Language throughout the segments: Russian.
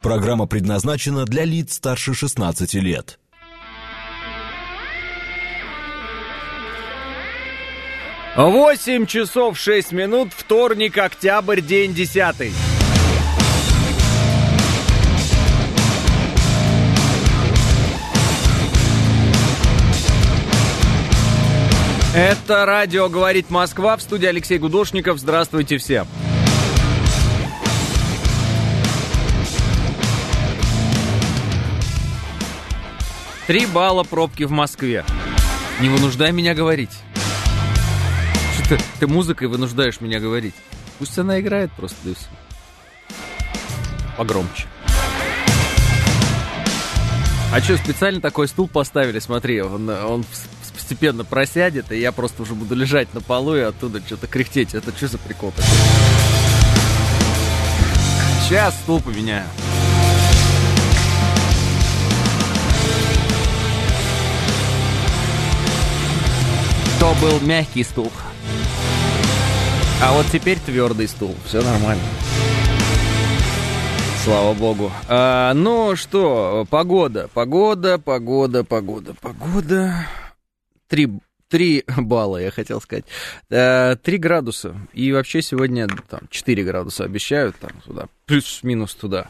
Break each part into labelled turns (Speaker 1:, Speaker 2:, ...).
Speaker 1: Программа предназначена для лиц старше 16 лет.
Speaker 2: Восемь часов шесть минут, вторник, октябрь, день десятый. Это радио «Говорит Москва» в студии Алексей Гудошников. Здравствуйте всем. Три балла пробки в Москве. Не вынуждай меня говорить. Что ты, ты музыкой вынуждаешь меня говорить. Пусть она играет просто, да все. Погромче. А что, специально такой стул поставили, смотри, он, он постепенно просядет, и я просто уже буду лежать на полу и оттуда что-то кряхтеть. Это что за прикол такой? Сейчас стул поменяю. То был мягкий стул. А вот теперь твердый стул. Все нормально. Слава богу. А, ну что, погода, погода, погода, погода, погода. Три, три балла, я хотел сказать. А, три градуса. И вообще сегодня там 4 градуса обещают там туда. Плюс-минус туда.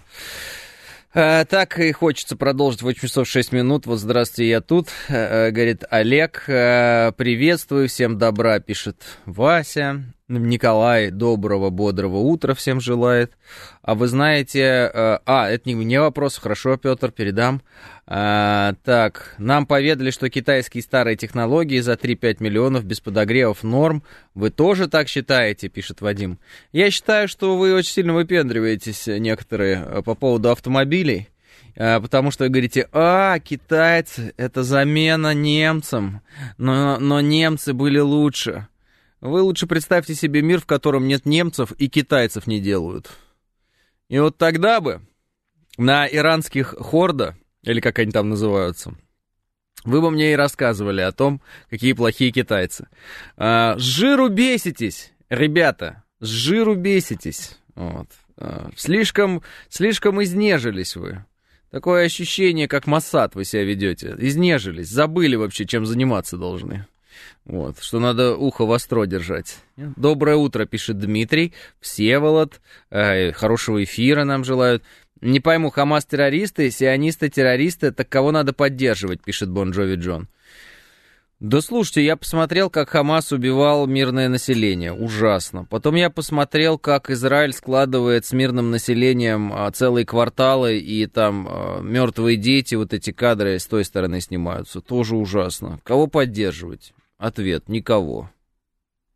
Speaker 2: А, так и хочется продолжить 8 часов 6 минут. Вот здравствуйте, я тут, а, говорит Олег. Приветствую, всем добра, пишет Вася. Николай, доброго, бодрого утра всем желает. А вы знаете... А, это не мне вопрос, хорошо, Петр, передам. А, так, нам поведали, что китайские старые технологии за 3-5 миллионов без подогревов норм. Вы тоже так считаете, пишет Вадим. Я считаю, что вы очень сильно выпендриваетесь некоторые по поводу автомобилей. Потому что вы говорите, а, китайцы, это замена немцам, но, но немцы были лучше. Вы лучше представьте себе мир, в котором нет немцев и китайцев не делают. И вот тогда бы на иранских хорда, или как они там называются, вы бы мне и рассказывали о том, какие плохие китайцы. А, с жиру беситесь, ребята, с жиру беситесь. Вот. А, слишком, слишком изнежились вы. Такое ощущение, как Массад вы себя ведете. Изнежились, забыли вообще, чем заниматься должны. Вот, что надо ухо востро держать. Доброе утро, пишет Дмитрий. Всеволод. Э, хорошего эфира нам желают. Не пойму, Хамас террористы, сионисты террористы, так кого надо поддерживать, пишет Бон Джови Джон. Да слушайте, я посмотрел, как Хамас убивал мирное население. Ужасно. Потом я посмотрел, как Израиль складывает с мирным населением а, целые кварталы, и там а, мертвые дети, вот эти кадры с той стороны снимаются. Тоже ужасно. Кого поддерживать? Ответ – никого.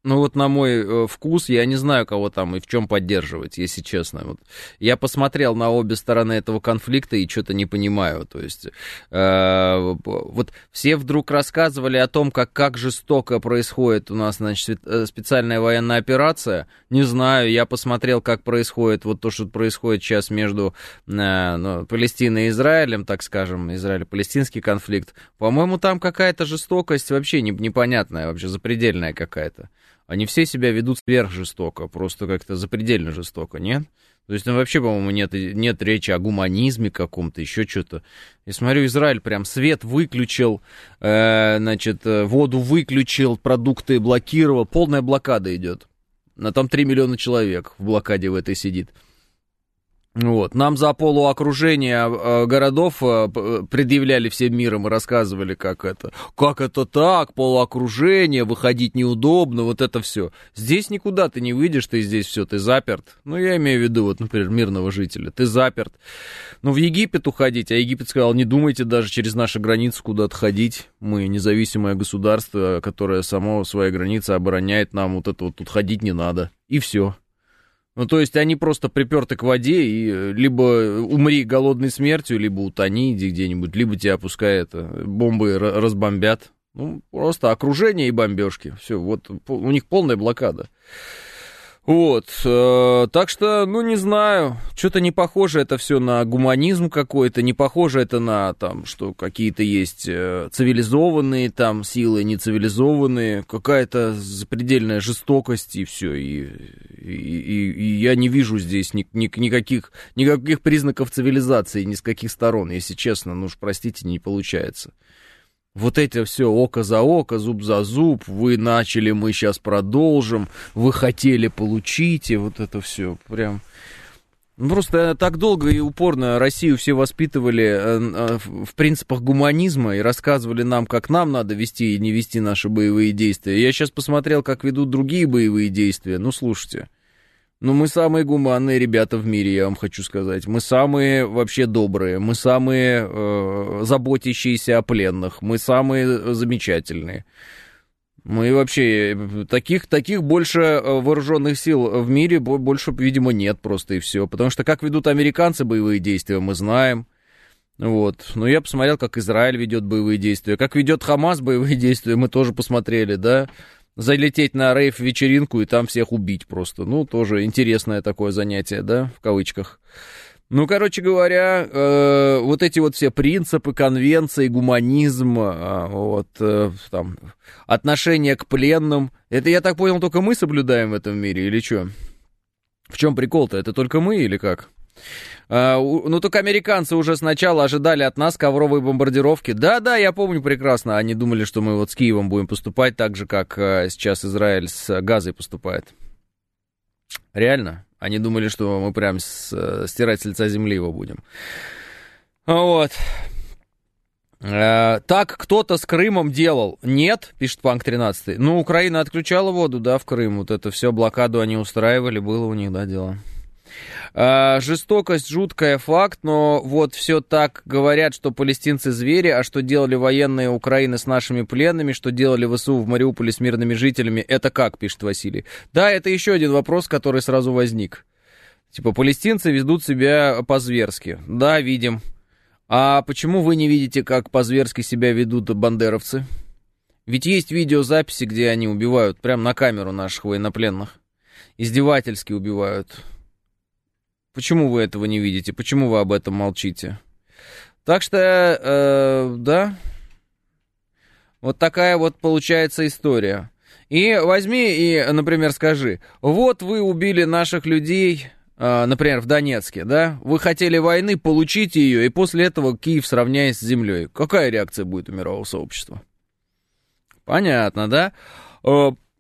Speaker 2: Ну вот на мой э, вкус, я не знаю, кого там и в чем поддерживать, если честно. Вот я посмотрел на обе стороны этого конфликта и что-то не понимаю. То есть э, вот все вдруг рассказывали о том, как, как жестоко происходит у нас, значит, э, специальная военная операция. Не знаю, я посмотрел, как происходит вот то, что происходит сейчас между э, ну, Палестиной и Израилем, так скажем, Израиль-палестинский конфликт. По-моему, там какая-то жестокость вообще непонятная, вообще запредельная какая-то. Они все себя ведут сверхжестоко, просто как-то запредельно жестоко, нет? То есть, ну, вообще, по-моему, нет, нет речи о гуманизме каком-то, еще что-то. Я смотрю, Израиль прям свет выключил, э, значит, э, воду выключил, продукты блокировал, полная блокада идет. На там 3 миллиона человек в блокаде в этой сидит. Вот. Нам за полуокружение э, городов э, предъявляли всем миром и рассказывали, как это, как это так, полуокружение, выходить неудобно, вот это все. Здесь никуда ты не выйдешь, ты здесь все, ты заперт. Ну, я имею в виду, вот, например, мирного жителя, ты заперт. Ну, в Египет уходить, а Египет сказал, не думайте даже через наши границы куда-то ходить. Мы независимое государство, которое само свои границы обороняет, нам вот это вот тут ходить не надо. И все. Ну, то есть они просто приперты к воде, и э, либо умри голодной смертью, либо утони иди где-нибудь, либо тебя пускай это, бомбы разбомбят. Ну, просто окружение и бомбежки. Все, вот у них полная блокада. Вот, э, так что, ну, не знаю, что-то не похоже это все на гуманизм какой-то, не похоже это на, там, что какие-то есть э, цивилизованные там силы, нецивилизованные, какая-то запредельная жестокость и все, и, и, и, и я не вижу здесь ни, ни, никаких, никаких признаков цивилизации ни с каких сторон, если честно, ну уж простите, не получается. Вот это все око за око, зуб за зуб, вы начали, мы сейчас продолжим, вы хотели, получите, вот это все прям... Ну, просто так долго и упорно Россию все воспитывали э, э, в принципах гуманизма и рассказывали нам, как нам надо вести и не вести наши боевые действия. Я сейчас посмотрел, как ведут другие боевые действия. Ну, слушайте, ну, мы самые гуманные ребята в мире, я вам хочу сказать. Мы самые вообще добрые, мы самые э, заботящиеся о пленных, мы самые замечательные. Мы вообще таких, таких больше э, вооруженных сил в мире больше, видимо, нет просто и все. Потому что как ведут американцы боевые действия, мы знаем. Вот. Но я посмотрел, как Израиль ведет боевые действия. Как ведет Хамас боевые действия, мы тоже посмотрели, да залететь на рейв-вечеринку и там всех убить просто. Ну, тоже интересное такое занятие, да, в кавычках. Ну, короче говоря, э, вот эти вот все принципы, конвенции, гуманизм, э, вот, э, там, отношение к пленным, это, я так понял, только мы соблюдаем в этом мире или что? В чем прикол-то? Это только мы или как? А, ну, только американцы уже сначала ожидали от нас ковровые бомбардировки. Да-да, я помню прекрасно. Они думали, что мы вот с Киевом будем поступать так же, как а, сейчас Израиль с Газой поступает. Реально. Они думали, что мы прям с, стирать с лица земли его будем. Вот. Так кто-то с Крымом делал. Нет, пишет Панк 13. Ну, Украина отключала воду, да, в Крым. Вот это все, блокаду они устраивали, было у них, да, дело. А, жестокость жуткая факт, но вот все так говорят, что палестинцы звери, а что делали военные Украины с нашими пленными, что делали ВСУ в Мариуполе с мирными жителями, это как, пишет Василий. Да, это еще один вопрос, который сразу возник. Типа, палестинцы ведут себя по-зверски. Да, видим. А почему вы не видите, как по-зверски себя ведут бандеровцы? Ведь есть видеозаписи, где они убивают прямо на камеру наших военнопленных. Издевательски убивают. Почему вы этого не видите? Почему вы об этом молчите? Так что, э, да, вот такая вот получается история. И возьми и, например, скажи, вот вы убили наших людей, э, например, в Донецке, да? Вы хотели войны, получите ее, и после этого Киев сравняясь с землей. Какая реакция будет у мирового сообщества? Понятно, да?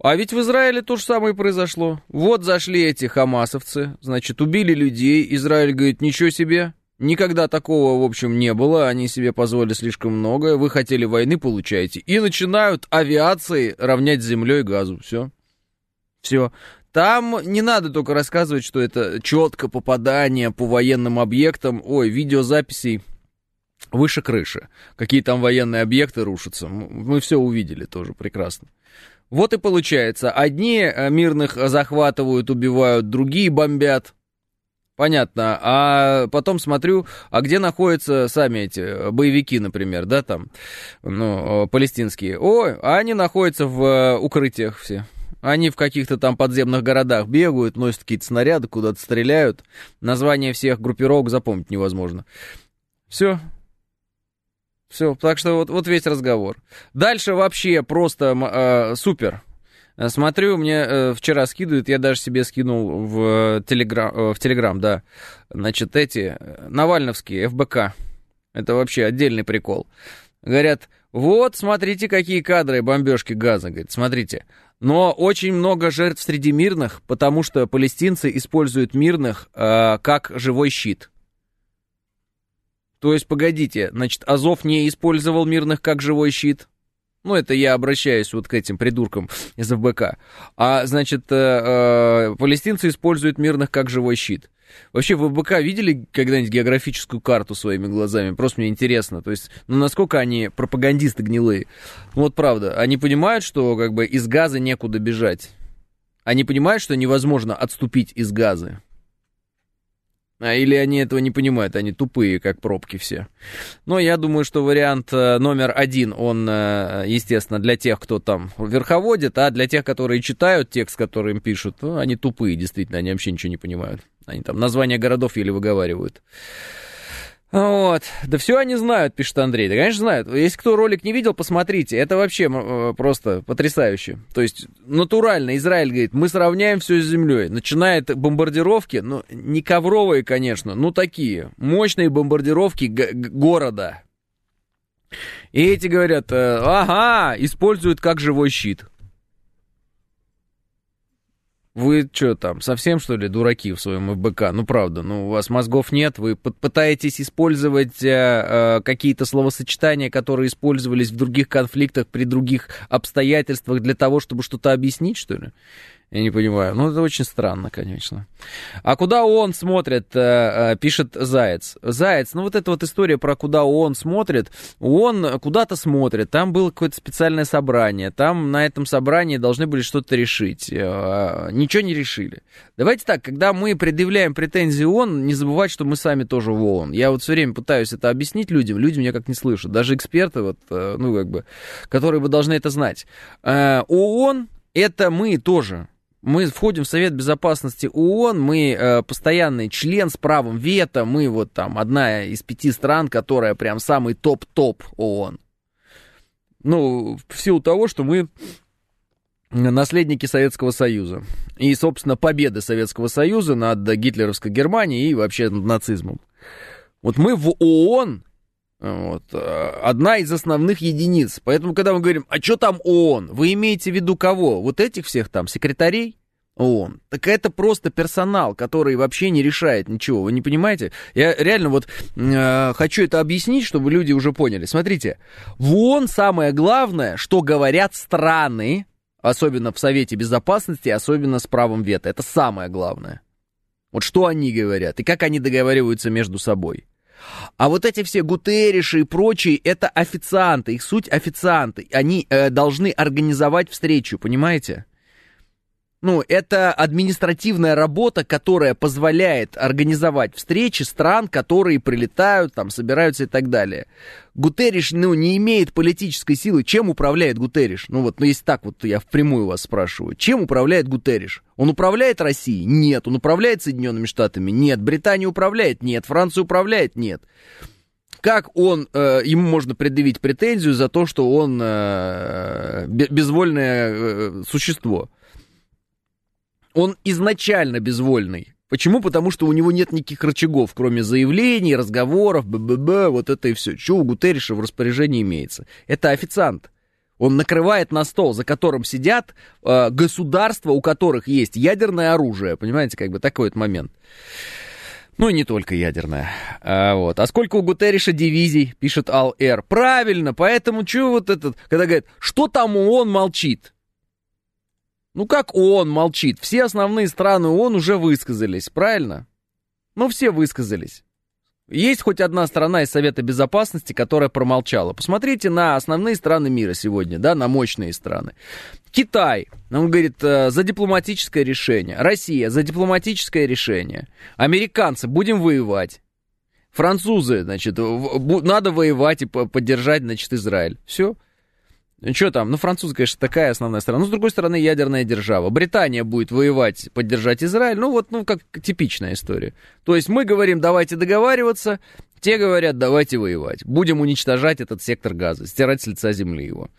Speaker 2: А ведь в Израиле то же самое произошло. Вот зашли эти хамасовцы, значит, убили людей. Израиль говорит, ничего себе, никогда такого, в общем, не было. Они себе позволили слишком много. Вы хотели войны, получаете. И начинают авиацией равнять землей газу. Все. Все. Там не надо только рассказывать, что это четко попадание по военным объектам. Ой, видеозаписей выше крыши. Какие там военные объекты рушатся. Мы все увидели тоже прекрасно. Вот и получается, одни э, мирных захватывают, убивают, другие бомбят. Понятно. А потом смотрю, а где находятся сами эти э, боевики, например, да, там, ну, палестинские. Ой, а они находятся в э, укрытиях все. Они в каких-то там подземных городах бегают, носят какие-то снаряды, куда-то стреляют. Название всех группировок запомнить невозможно. Все, все, так что вот, вот весь разговор. Дальше вообще просто э, супер. Смотрю, мне э, вчера скидывают, я даже себе скинул в Телеграм, э, в Телеграм, да. Значит, эти Навальновские, ФБК. Это вообще отдельный прикол. Говорят, вот, смотрите, какие кадры бомбежки газа. Говорит, смотрите. Но очень много жертв среди мирных, потому что палестинцы используют мирных э, как живой щит. То есть, погодите, значит, Азов не использовал мирных как живой щит? Ну, это я обращаюсь вот к этим придуркам из ФБК. А, значит, э, э, палестинцы используют мирных как живой щит. Вообще, в ФБК видели когда-нибудь географическую карту своими глазами? Просто мне интересно. То есть, ну, насколько они пропагандисты гнилые? Ну, вот правда. Они понимают, что, как бы, из газа некуда бежать. Они понимают, что невозможно отступить из газа. А, или они этого не понимают, они тупые, как пробки все. Но я думаю, что вариант э, номер один, он, э, естественно, для тех, кто там верховодит, а для тех, которые читают текст, который им пишут, ну, они тупые, действительно, они вообще ничего не понимают. Они там названия городов еле выговаривают. Вот. Да все они знают, пишет Андрей. Да, конечно, знают. Если кто ролик не видел, посмотрите. Это вообще э, просто потрясающе. То есть, натурально Израиль говорит, мы сравняем все с землей. Начинает бомбардировки, ну, не ковровые, конечно, ну, такие. Мощные бомбардировки города. И эти говорят, э, ага, используют как живой щит. Вы что там, совсем что ли дураки в своем ФБК? Ну правда, ну у вас мозгов нет, вы пытаетесь использовать э, э, какие-то словосочетания, которые использовались в других конфликтах при других обстоятельствах для того, чтобы что-то объяснить, что ли? Я не понимаю. Ну, это очень странно, конечно. А куда он смотрит, э, э, пишет Заяц. Заяц, ну вот эта вот история про куда он смотрит, он куда-то смотрит, там было какое-то специальное собрание, там на этом собрании должны были что-то решить. Э, ничего не решили. Давайте так, когда мы предъявляем претензии ООН, не забывать, что мы сами тоже в ООН. Я вот все время пытаюсь это объяснить людям, люди меня как не слышат. Даже эксперты, вот, ну как бы, которые бы должны это знать. ООН это мы тоже. Мы входим в Совет Безопасности ООН, мы э, постоянный член с правом вето, мы вот там одна из пяти стран, которая прям самый топ-топ ООН. Ну, в силу того, что мы наследники Советского Союза. И, собственно, победы Советского Союза над гитлеровской Германией и вообще над нацизмом. Вот мы в ООН вот, одна из основных единиц. Поэтому, когда мы говорим, а что там ООН, вы имеете в виду кого? Вот этих всех там секретарей? ООН. Так это просто персонал, который вообще не решает ничего. Вы не понимаете? Я реально вот э, хочу это объяснить, чтобы люди уже поняли. Смотрите, в ООН самое главное, что говорят страны, особенно в Совете Безопасности, особенно с правом вето. Это самое главное. Вот что они говорят и как они договариваются между собой. А вот эти все Гутериши и прочие, это официанты, их суть официанты. Они э, должны организовать встречу, понимаете? Ну, это административная работа, которая позволяет организовать встречи стран, которые прилетают, там, собираются и так далее. Гутериш, ну, не имеет политической силы. Чем управляет Гутериш? Ну, вот, ну, если так вот я впрямую вас спрашиваю. Чем управляет Гутериш? Он управляет Россией? Нет. Он управляет Соединенными Штатами? Нет. Британия управляет? Нет. Франция управляет? Нет. Как он, э, ему можно предъявить претензию за то, что он э, безвольное э, существо? Он изначально безвольный. Почему? Потому что у него нет никаких рычагов, кроме заявлений, разговоров, б-б-б, вот это и все. Что у Гутерриша в распоряжении имеется? Это официант. Он накрывает на стол, за которым сидят э, государства, у которых есть ядерное оружие. Понимаете, как бы такой вот момент. Ну и не только ядерное. А, вот. а сколько у Гутерриша дивизий, пишет Ал-Эр. Правильно, поэтому что вот этот, когда говорит, что там он молчит? Ну как ООН молчит? Все основные страны ООН уже высказались, правильно? Ну все высказались. Есть хоть одна страна из Совета Безопасности, которая промолчала. Посмотрите на основные страны мира сегодня, да, на мощные страны. Китай, он говорит, э, за дипломатическое решение. Россия, за дипломатическое решение. Американцы, будем воевать. Французы, значит, надо воевать и поддержать, значит, Израиль. Все. Что там? Ну, французы, конечно, такая основная страна. Но, с другой стороны, ядерная держава. Британия будет воевать, поддержать Израиль. Ну, вот, ну, как типичная история. То есть мы говорим, давайте договариваться, те говорят, давайте воевать. Будем уничтожать этот сектор газа, стирать с лица земли его.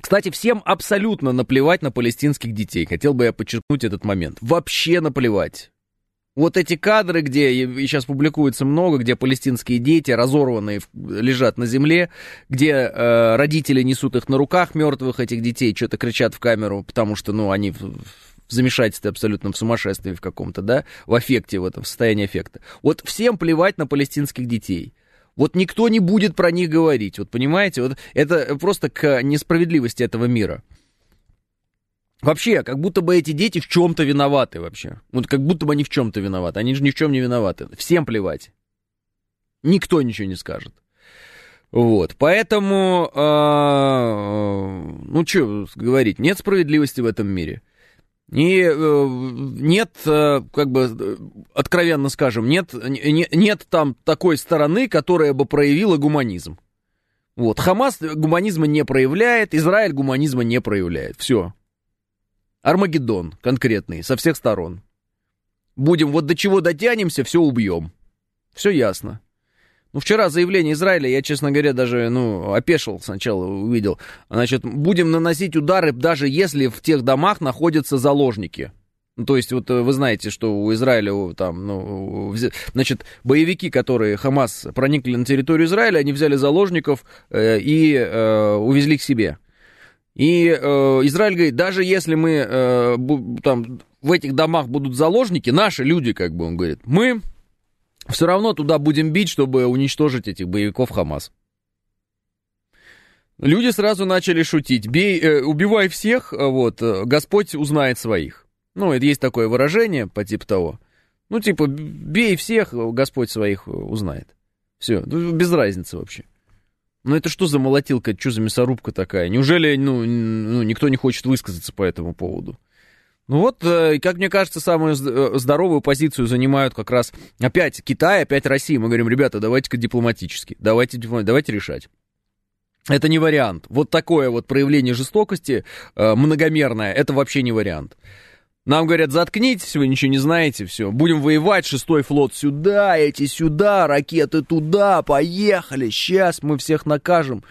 Speaker 2: Кстати, всем абсолютно наплевать на палестинских детей. Хотел бы я подчеркнуть этот момент. Вообще наплевать. Вот эти кадры, где сейчас публикуется много, где палестинские дети разорванные лежат на земле, где э, родители несут их на руках мертвых этих детей, что-то кричат в камеру, потому что, ну, они в, в замешательстве абсолютно, в сумасшествии в каком-то, да, в аффекте, в этом в состоянии аффекта. Вот всем плевать на палестинских детей. Вот никто не будет про них говорить, вот понимаете, вот это просто к несправедливости этого мира. Вообще, как будто бы эти дети в чем-то виноваты вообще. Вот как будто бы они в чем-то виноваты. Они же ни в чем не виноваты. Всем плевать. Никто ничего не скажет. Вот, поэтому, э, ну что говорить, нет справедливости в этом мире. И э, нет, э, как бы, откровенно скажем, нет, не, нет там такой стороны, которая бы проявила гуманизм. Вот, Хамас гуманизма не проявляет, Израиль гуманизма не проявляет. Все. Армагеддон конкретный, со всех сторон. Будем, вот до чего дотянемся, все убьем. Все ясно. Ну, вчера заявление Израиля, я, честно говоря, даже, ну, опешил сначала, увидел. Значит, будем наносить удары, даже если в тех домах находятся заложники. Ну, то есть, вот вы знаете, что у Израиля там, ну, значит, боевики, которые Хамас проникли на территорию Израиля, они взяли заложников э, и э, увезли к себе. И э, Израиль говорит, даже если мы э, там в этих домах будут заложники, наши люди, как бы он говорит, мы все равно туда будем бить, чтобы уничтожить этих боевиков Хамас. Люди сразу начали шутить. Бей, э, убивай всех, э, вот, э, Господь узнает своих. Ну, это есть такое выражение по типу того. Ну, типа, бей всех, Господь своих узнает. Все, ну, без разницы вообще. Ну, это что за молотилка, что за мясорубка такая? Неужели, ну, ну никто не хочет высказаться по этому поводу? Ну вот, э, как мне кажется, самую э, здоровую позицию занимают как раз опять Китай, опять Россия. Мы говорим, ребята, давайте-ка дипломатически, давайте, давайте решать. Это не вариант. Вот такое вот проявление жестокости э, многомерное, это вообще не вариант. Нам говорят, заткнитесь, вы ничего не знаете, все. Будем воевать, шестой флот сюда, эти сюда, ракеты туда, поехали, сейчас мы всех накажем.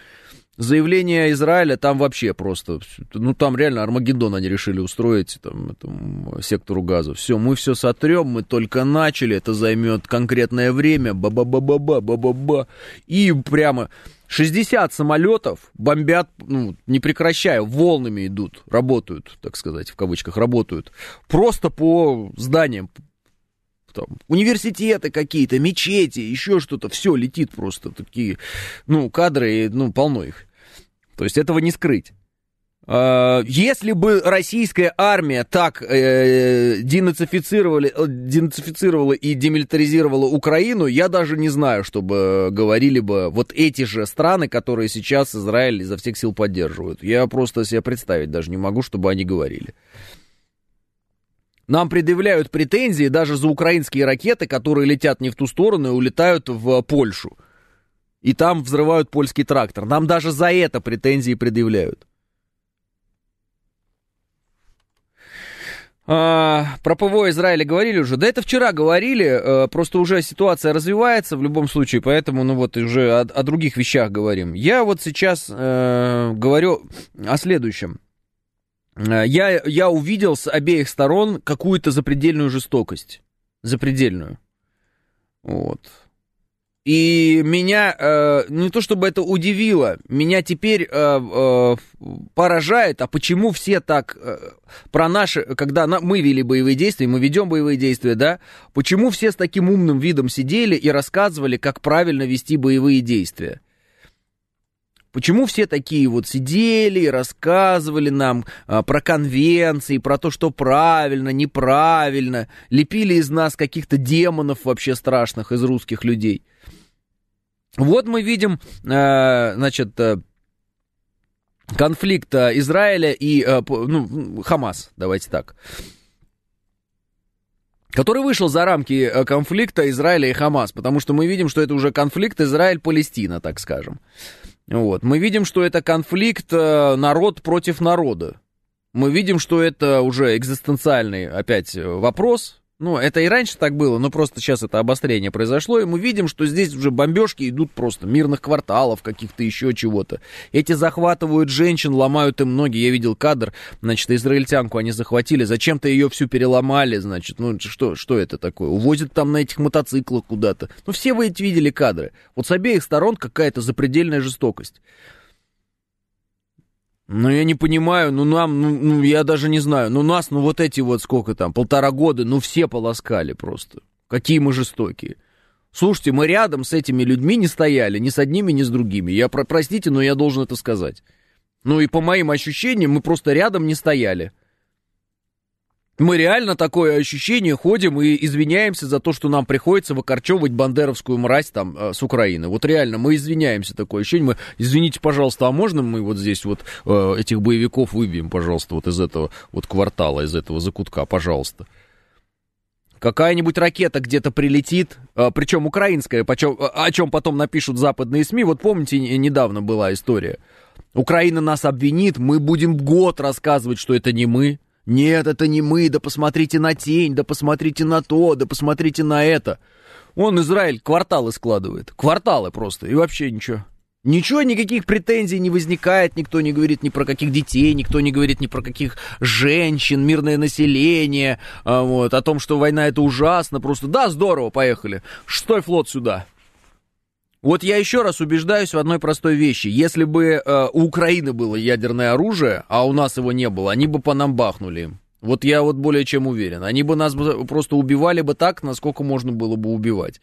Speaker 2: Заявление Израиля там вообще просто, ну там реально Армагеддон они решили устроить там, этому сектору газа. Все, мы все сотрем, мы только начали, это займет конкретное время, ба-ба-ба-ба-ба, ба-ба-ба. И прямо 60 самолетов бомбят, ну, не прекращая, волнами идут, работают, так сказать, в кавычках, работают. Просто по зданиям, там, университеты какие-то, мечети, еще что-то, все летит просто, такие, ну, кадры, ну, полно их. То есть этого не скрыть. А, если бы российская армия так э, денацифицировали, э, денацифицировала и демилитаризировала Украину, я даже не знаю, чтобы говорили бы вот эти же страны, которые сейчас Израиль изо всех сил поддерживают. Я просто себе представить даже не могу, чтобы они говорили. Нам предъявляют претензии даже за украинские ракеты, которые летят не в ту сторону и улетают в Польшу и там взрывают польский трактор. Нам даже за это претензии предъявляют. А, про ПВО Израиля говорили уже. Да это вчера говорили, а, просто уже ситуация развивается в любом случае, поэтому, ну вот, уже о, о других вещах говорим. Я вот сейчас а, говорю о следующем. Э, я, я увидел с обеих сторон какую-то запредельную жестокость. Запредельную. Вот. И меня э, не то чтобы это удивило, меня теперь э, э, поражает, а почему все так э, про наши, когда на, мы вели боевые действия, мы ведем боевые действия, да, почему все с таким умным видом сидели и рассказывали, как правильно вести боевые действия? Почему все такие вот сидели и рассказывали нам а, про конвенции, про то, что правильно, неправильно, лепили из нас каких-то демонов вообще страшных из русских людей? Вот мы видим, э, значит, э, конфликт э, Израиля и ну, Хамас, давайте так, который вышел за рамки конфликта Израиля и Хамас, потому что мы видим, что это уже конфликт Израиль-Палестина, так скажем. Вот. Мы видим, что это конфликт народ против народа. Мы видим, что это уже экзистенциальный опять вопрос, ну, это и раньше так было, но просто сейчас это обострение произошло, и мы видим, что здесь уже бомбежки идут просто мирных кварталов, каких-то еще чего-то. Эти захватывают женщин, ломают им ноги. Я видел кадр, значит, израильтянку они захватили, зачем-то ее всю переломали, значит, ну, что, что это такое? Увозят там на этих мотоциклах куда-то. Ну, все вы эти видели кадры. Вот с обеих сторон какая-то запредельная жестокость. Ну, я не понимаю, ну, нам, ну, ну, я даже не знаю, ну, нас, ну, вот эти вот сколько там, полтора года, ну, все полоскали просто. Какие мы жестокие. Слушайте, мы рядом с этими людьми не стояли, ни с одними, ни с другими. Я, про, простите, но я должен это сказать. Ну, и по моим ощущениям, мы просто рядом не стояли. Мы реально такое ощущение ходим и извиняемся за то, что нам приходится выкорчевывать бандеровскую мразь там э, с Украины. Вот реально, мы извиняемся, такое ощущение. Мы, извините, пожалуйста, а можно мы вот здесь вот э, этих боевиков выбьем, пожалуйста, вот из этого вот квартала, из этого закутка, пожалуйста. Какая-нибудь ракета где-то прилетит, э, причем украинская, о чем потом напишут западные СМИ. Вот помните, недавно была история. Украина нас обвинит, мы будем год рассказывать, что это не мы. Нет, это не мы, да посмотрите на тень, да посмотрите на то, да посмотрите на это. Он, Израиль, кварталы складывает. Кварталы просто, и вообще ничего. Ничего, никаких претензий не возникает, никто не говорит ни про каких детей, никто не говорит ни про каких женщин, мирное население, а, вот, о том, что война это ужасно, просто да, здорово, поехали. Шестой флот сюда. Вот я еще раз убеждаюсь в одной простой вещи. Если бы э, у Украины было ядерное оружие, а у нас его не было, они бы по нам бахнули. Вот я вот более чем уверен. Они бы нас просто убивали бы так, насколько можно было бы убивать.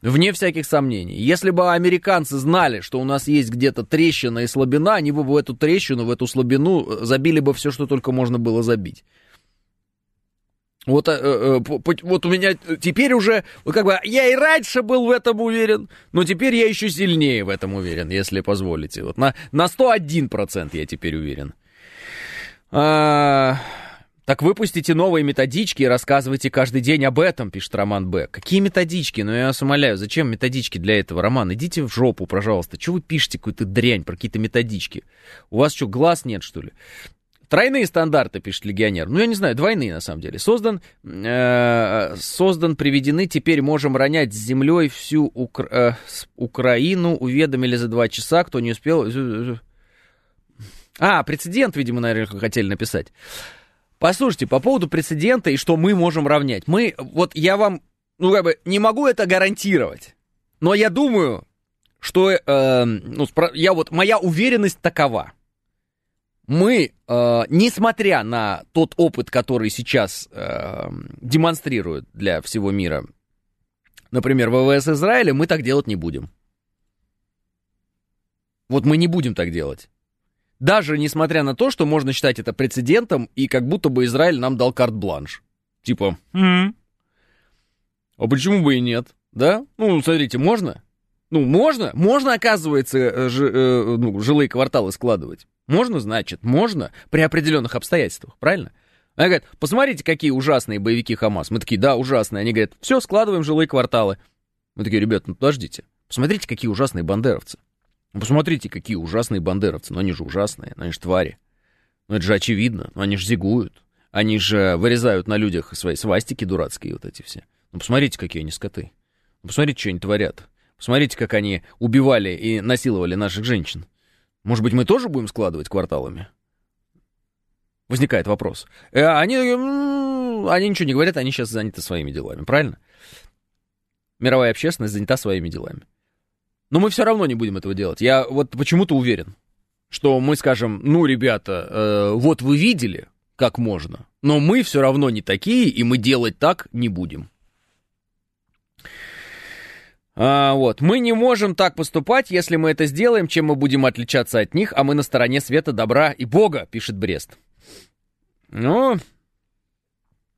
Speaker 2: Вне всяких сомнений. Если бы американцы знали, что у нас есть где-то трещина и слабина, они бы в эту трещину, в эту слабину э, забили бы все, что только можно было забить. Вот, э, э, вот у меня теперь уже, как бы, я и раньше был в этом уверен, но теперь я еще сильнее в этом уверен, если позволите. Вот на, на 101% я теперь уверен. А, так выпустите новые методички и рассказывайте каждый день об этом, пишет Роман Б. Какие методички? Ну, я вас умоляю, зачем методички для этого, Роман? Идите в жопу, пожалуйста. Чего вы пишете какую-то дрянь про какие-то методички? У вас что, глаз нет, что ли? Тройные стандарты, пишет легионер. Ну, я не знаю, двойные на самом деле. Создан, э, создан, приведены, теперь можем ронять с землей всю Укра... э, Украину. Уведомили за два часа, кто не успел. А, прецедент, видимо, наверное, хотели написать. Послушайте, по поводу прецедента и что мы можем равнять. Мы, вот я вам, ну, как бы, не могу это гарантировать. Но я думаю, что, э, ну, я вот, моя уверенность такова – мы, э, несмотря на тот опыт, который сейчас э, демонстрирует для всего мира, например, ВВС Израиля, мы так делать не будем. Вот мы не будем так делать. Даже несмотря на то, что можно считать это прецедентом, и как будто бы Израиль нам дал карт-бланш. Типа, м-м, а почему бы и нет? Да? Ну, смотрите, можно? Ну, можно? Можно, оказывается, э, ж, э, ну, жилые кварталы складывать. Можно, значит, можно при определенных обстоятельствах, правильно? Они говорят, посмотрите, какие ужасные боевики Хамас. Мы такие, да, ужасные. Они говорят, все, складываем жилые кварталы. Мы такие, ребят, ну подождите, посмотрите, какие ужасные бандеровцы. Ну, посмотрите, какие ужасные бандеровцы. Но они же ужасные, но они же твари. Ну, это же очевидно. Но они же зигуют. Они же вырезают на людях свои свастики дурацкие вот эти все. Ну, посмотрите, какие они скоты. Ну, посмотрите, что они творят. Посмотрите, как они убивали и насиловали наших женщин. Может быть, мы тоже будем складывать кварталами? Возникает вопрос. Э, они, они ничего не говорят, они сейчас заняты своими делами, правильно? Мировая общественность занята своими делами. Но мы все равно не будем этого делать. Я вот почему-то уверен, что мы скажем, ну, ребята, э, вот вы видели, как можно, но мы все равно не такие, и мы делать так не будем. А, вот. Мы не можем так поступать, если мы это сделаем, чем мы будем отличаться от них, а мы на стороне света, добра и Бога, пишет Брест. Ну,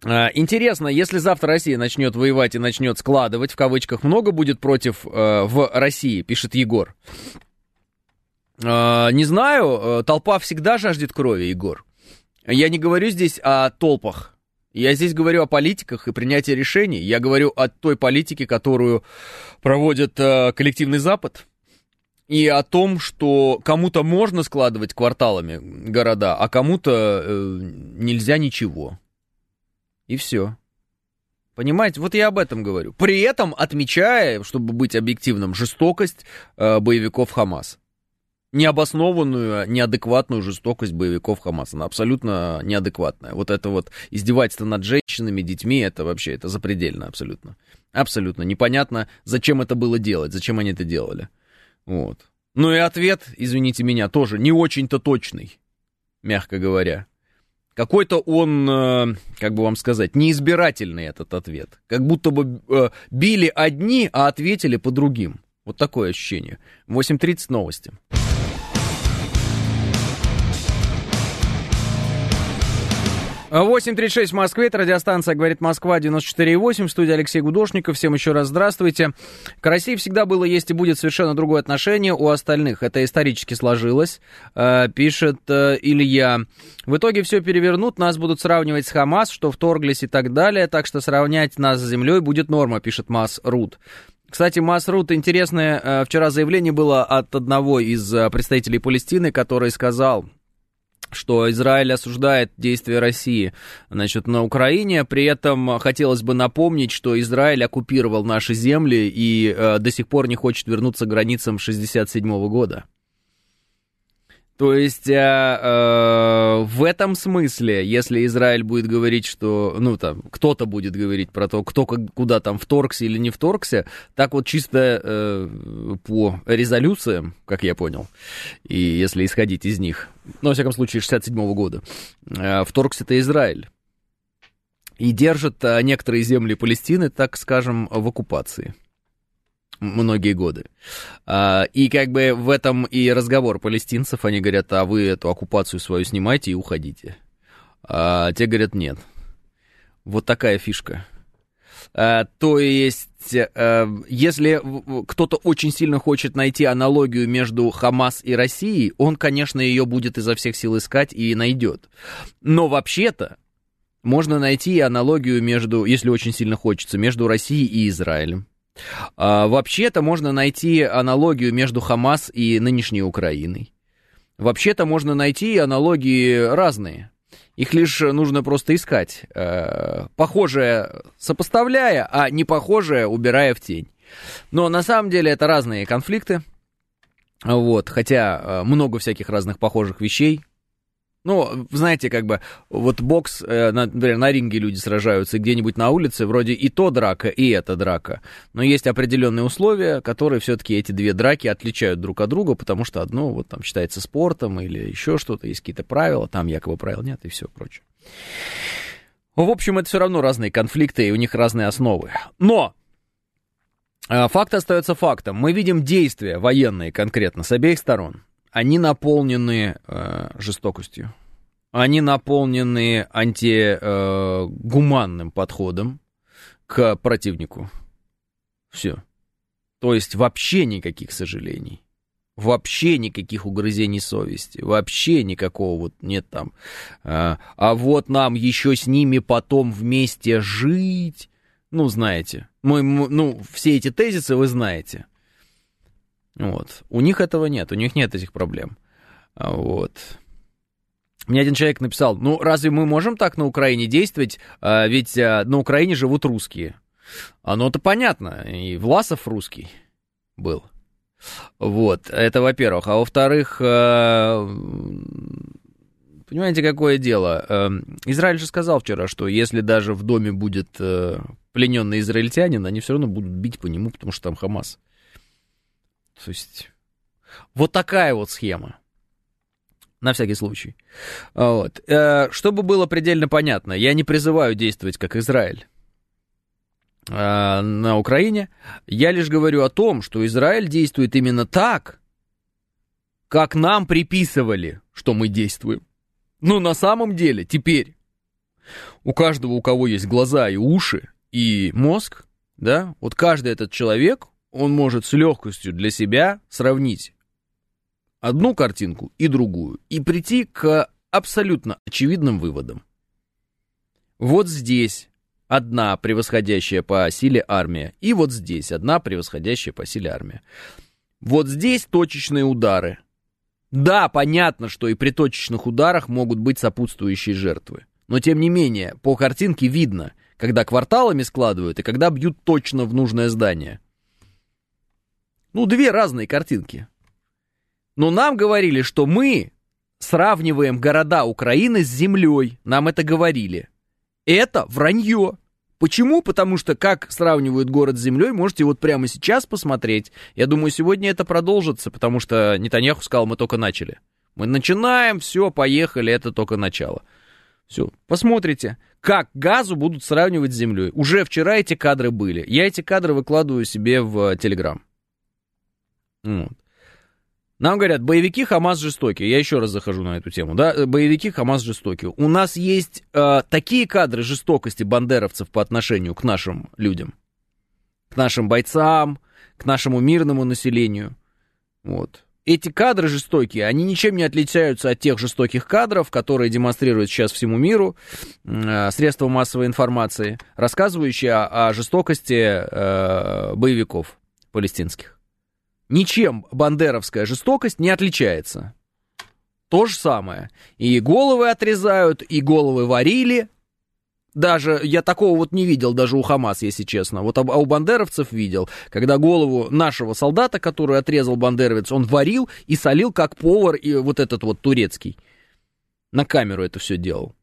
Speaker 2: а, интересно, если завтра Россия начнет воевать и начнет складывать, в кавычках, много будет против э, в России, пишет Егор. Э, не знаю, э, толпа всегда жаждет крови, Егор. Я не говорю здесь о толпах, я здесь говорю о политиках и принятии решений. Я говорю о той политике, которую проводит э, коллективный Запад. И о том, что кому-то можно складывать кварталами города, а кому-то э, нельзя ничего. И все. Понимаете, вот я об этом говорю. При этом отмечая, чтобы быть объективным, жестокость э, боевиков Хамас необоснованную, неадекватную жестокость боевиков Хамас. Она абсолютно неадекватная. Вот это вот издевательство над женщинами, детьми, это вообще, это запредельно абсолютно. Абсолютно непонятно, зачем это было делать, зачем они это делали. Вот. Ну и ответ, извините меня, тоже не очень-то точный, мягко говоря. Какой-то он, э, как бы вам сказать, неизбирательный этот ответ. Как будто бы э, били одни, а ответили по другим. Вот такое ощущение. 8.30 новости. 8.36 в Москве, это радиостанция «Говорит Москва» 94.8, в студии Алексей Гудошников. Всем еще раз здравствуйте. К России всегда было, есть и будет совершенно другое отношение у остальных. Это исторически сложилось, э, пишет э, Илья. В итоге все перевернут, нас будут сравнивать с Хамас, что вторглись и так далее, так что сравнять нас с землей будет норма, пишет Мас Рут. Кстати, Масрут, интересное э, вчера заявление было от одного из представителей Палестины, который сказал, что Израиль осуждает действия России значит, на Украине. При этом хотелось бы напомнить, что Израиль оккупировал наши земли и э, до сих пор не хочет вернуться к границам 1967 года. То есть э, э, в этом смысле, если Израиль будет говорить, что, ну там, кто-то будет говорить про то, кто куда там вторгся или не вторгся, так вот чисто э, по резолюциям, как я понял, и если исходить из них, ну, во всяком случае, 67 -го года, э, вторгся-то Израиль. И держит э, некоторые земли Палестины, так скажем, в оккупации многие годы. А, и как бы в этом и разговор палестинцев, они говорят, а вы эту оккупацию свою снимайте и уходите. А те говорят, нет. Вот такая фишка. А, то есть, а, если кто-то очень сильно хочет найти аналогию между Хамас и Россией, он, конечно, ее будет изо всех сил искать и найдет. Но вообще-то можно найти аналогию между, если очень сильно хочется, между Россией и Израилем. А, вообще-то можно найти аналогию между Хамас и нынешней Украиной. Вообще-то можно найти аналогии разные. Их лишь нужно просто искать. Э, похожее сопоставляя, а не похожее убирая в тень. Но на самом деле это разные конфликты. Вот, хотя э, много всяких разных похожих вещей. Ну, знаете, как бы, вот бокс, э, например, на ринге люди сражаются где-нибудь на улице, вроде и то драка, и это драка. Но есть определенные условия, которые все-таки эти две драки отличают друг от друга, потому что одно вот там считается спортом или еще что-то, есть какие-то правила, там якобы правил нет и все прочее. В общем, это все равно разные конфликты, и у них разные основы. Но э, факт остается фактом. Мы видим действия военные конкретно с обеих сторон они наполнены э, жестокостью, они наполнены антигуманным э, подходом к противнику. Все. То есть вообще никаких сожалений. Вообще никаких угрызений совести, вообще никакого вот нет там. А, а вот нам еще с ними потом вместе жить. Ну, знаете, мы, ну, все эти тезисы вы знаете. Вот. У них этого нет, у них нет этих проблем. А вот. Мне один человек написал, ну разве мы можем так на Украине действовать, а, ведь а, на Украине живут русские. Оно-то понятно, и Власов русский был. Вот, это во-первых. А во-вторых, а, понимаете, какое дело? А, Израиль же сказал вчера, что если даже в доме будет а, плененный израильтянин, они все равно будут бить по нему, потому что там Хамас. То есть вот такая вот схема. На всякий случай. Вот. Э, чтобы было предельно понятно, я не призываю действовать как Израиль э, на Украине. Я лишь говорю о том, что Израиль действует именно так, как нам приписывали, что мы действуем. Но на самом деле теперь у каждого, у кого есть глаза и уши, и мозг, да, вот каждый этот человек, он может с легкостью для себя сравнить одну картинку и другую и прийти к абсолютно очевидным выводам. Вот здесь одна превосходящая по силе армия, и вот здесь одна превосходящая по силе армия. Вот здесь точечные удары. Да, понятно, что и при точечных ударах могут быть сопутствующие жертвы. Но тем не менее, по картинке видно, когда кварталами складывают и когда бьют точно в нужное здание. Ну, две разные картинки. Но нам говорили, что мы сравниваем города Украины с землей. Нам это говорили. Это вранье. Почему? Потому что как сравнивают город с землей, можете вот прямо сейчас посмотреть. Я думаю, сегодня это продолжится, потому что Нетаньяху сказал, мы только начали. Мы начинаем, все, поехали, это только начало. Все, посмотрите, как газу будут сравнивать с землей. Уже вчера эти кадры были. Я эти кадры выкладываю себе в Телеграм. Вот. Нам говорят, боевики Хамас жестокие. Я еще раз захожу на эту тему. Да? Боевики Хамас жестокие. У нас есть э, такие кадры жестокости бандеровцев по отношению к нашим людям, к нашим бойцам, к нашему мирному населению. Вот. Эти кадры жестокие, они ничем не отличаются от тех жестоких кадров, которые демонстрируют сейчас всему миру э, средства массовой информации, рассказывающие о, о жестокости э, боевиков палестинских. Ничем бандеровская жестокость не отличается. То же самое. И головы отрезают, и головы варили, даже я такого вот не видел даже у Хамас, если честно. Вот а, у бандеровцев видел, когда голову нашего солдата, который отрезал бандеровец, он варил и солил как повар и вот этот вот турецкий. На камеру это все делал.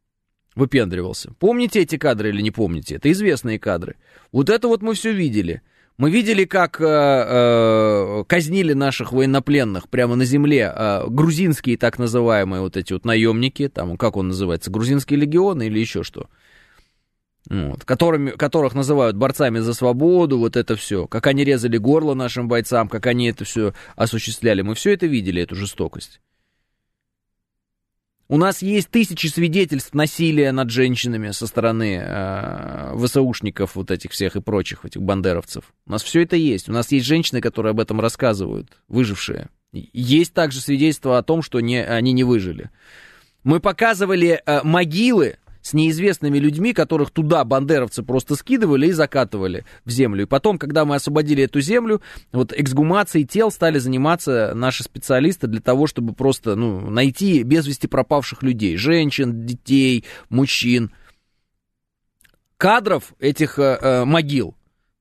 Speaker 2: Выпендривался. Помните эти кадры или не помните? Это известные кадры. Вот это вот мы все видели. Мы видели, как э, э, казнили наших военнопленных прямо на земле э, грузинские так называемые вот эти вот наемники, там, как он называется, грузинские легионы или еще что вот, которыми, которых называют борцами за свободу, вот это все, как они резали горло нашим бойцам, как они это все осуществляли. Мы все это видели, эту жестокость. У нас есть тысячи свидетельств насилия над женщинами со стороны э, ВСУшников, вот этих всех и прочих, этих бандеровцев. У нас все это есть. У нас есть женщины, которые об этом рассказывают, выжившие. Есть также свидетельства о том, что не, они не выжили. Мы показывали э, могилы с неизвестными людьми, которых туда бандеровцы просто скидывали и закатывали в землю. И потом, когда мы освободили эту землю, вот эксгумацией тел стали заниматься наши специалисты для того, чтобы просто ну, найти без вести пропавших людей, женщин, детей, мужчин. Кадров этих э, э, могил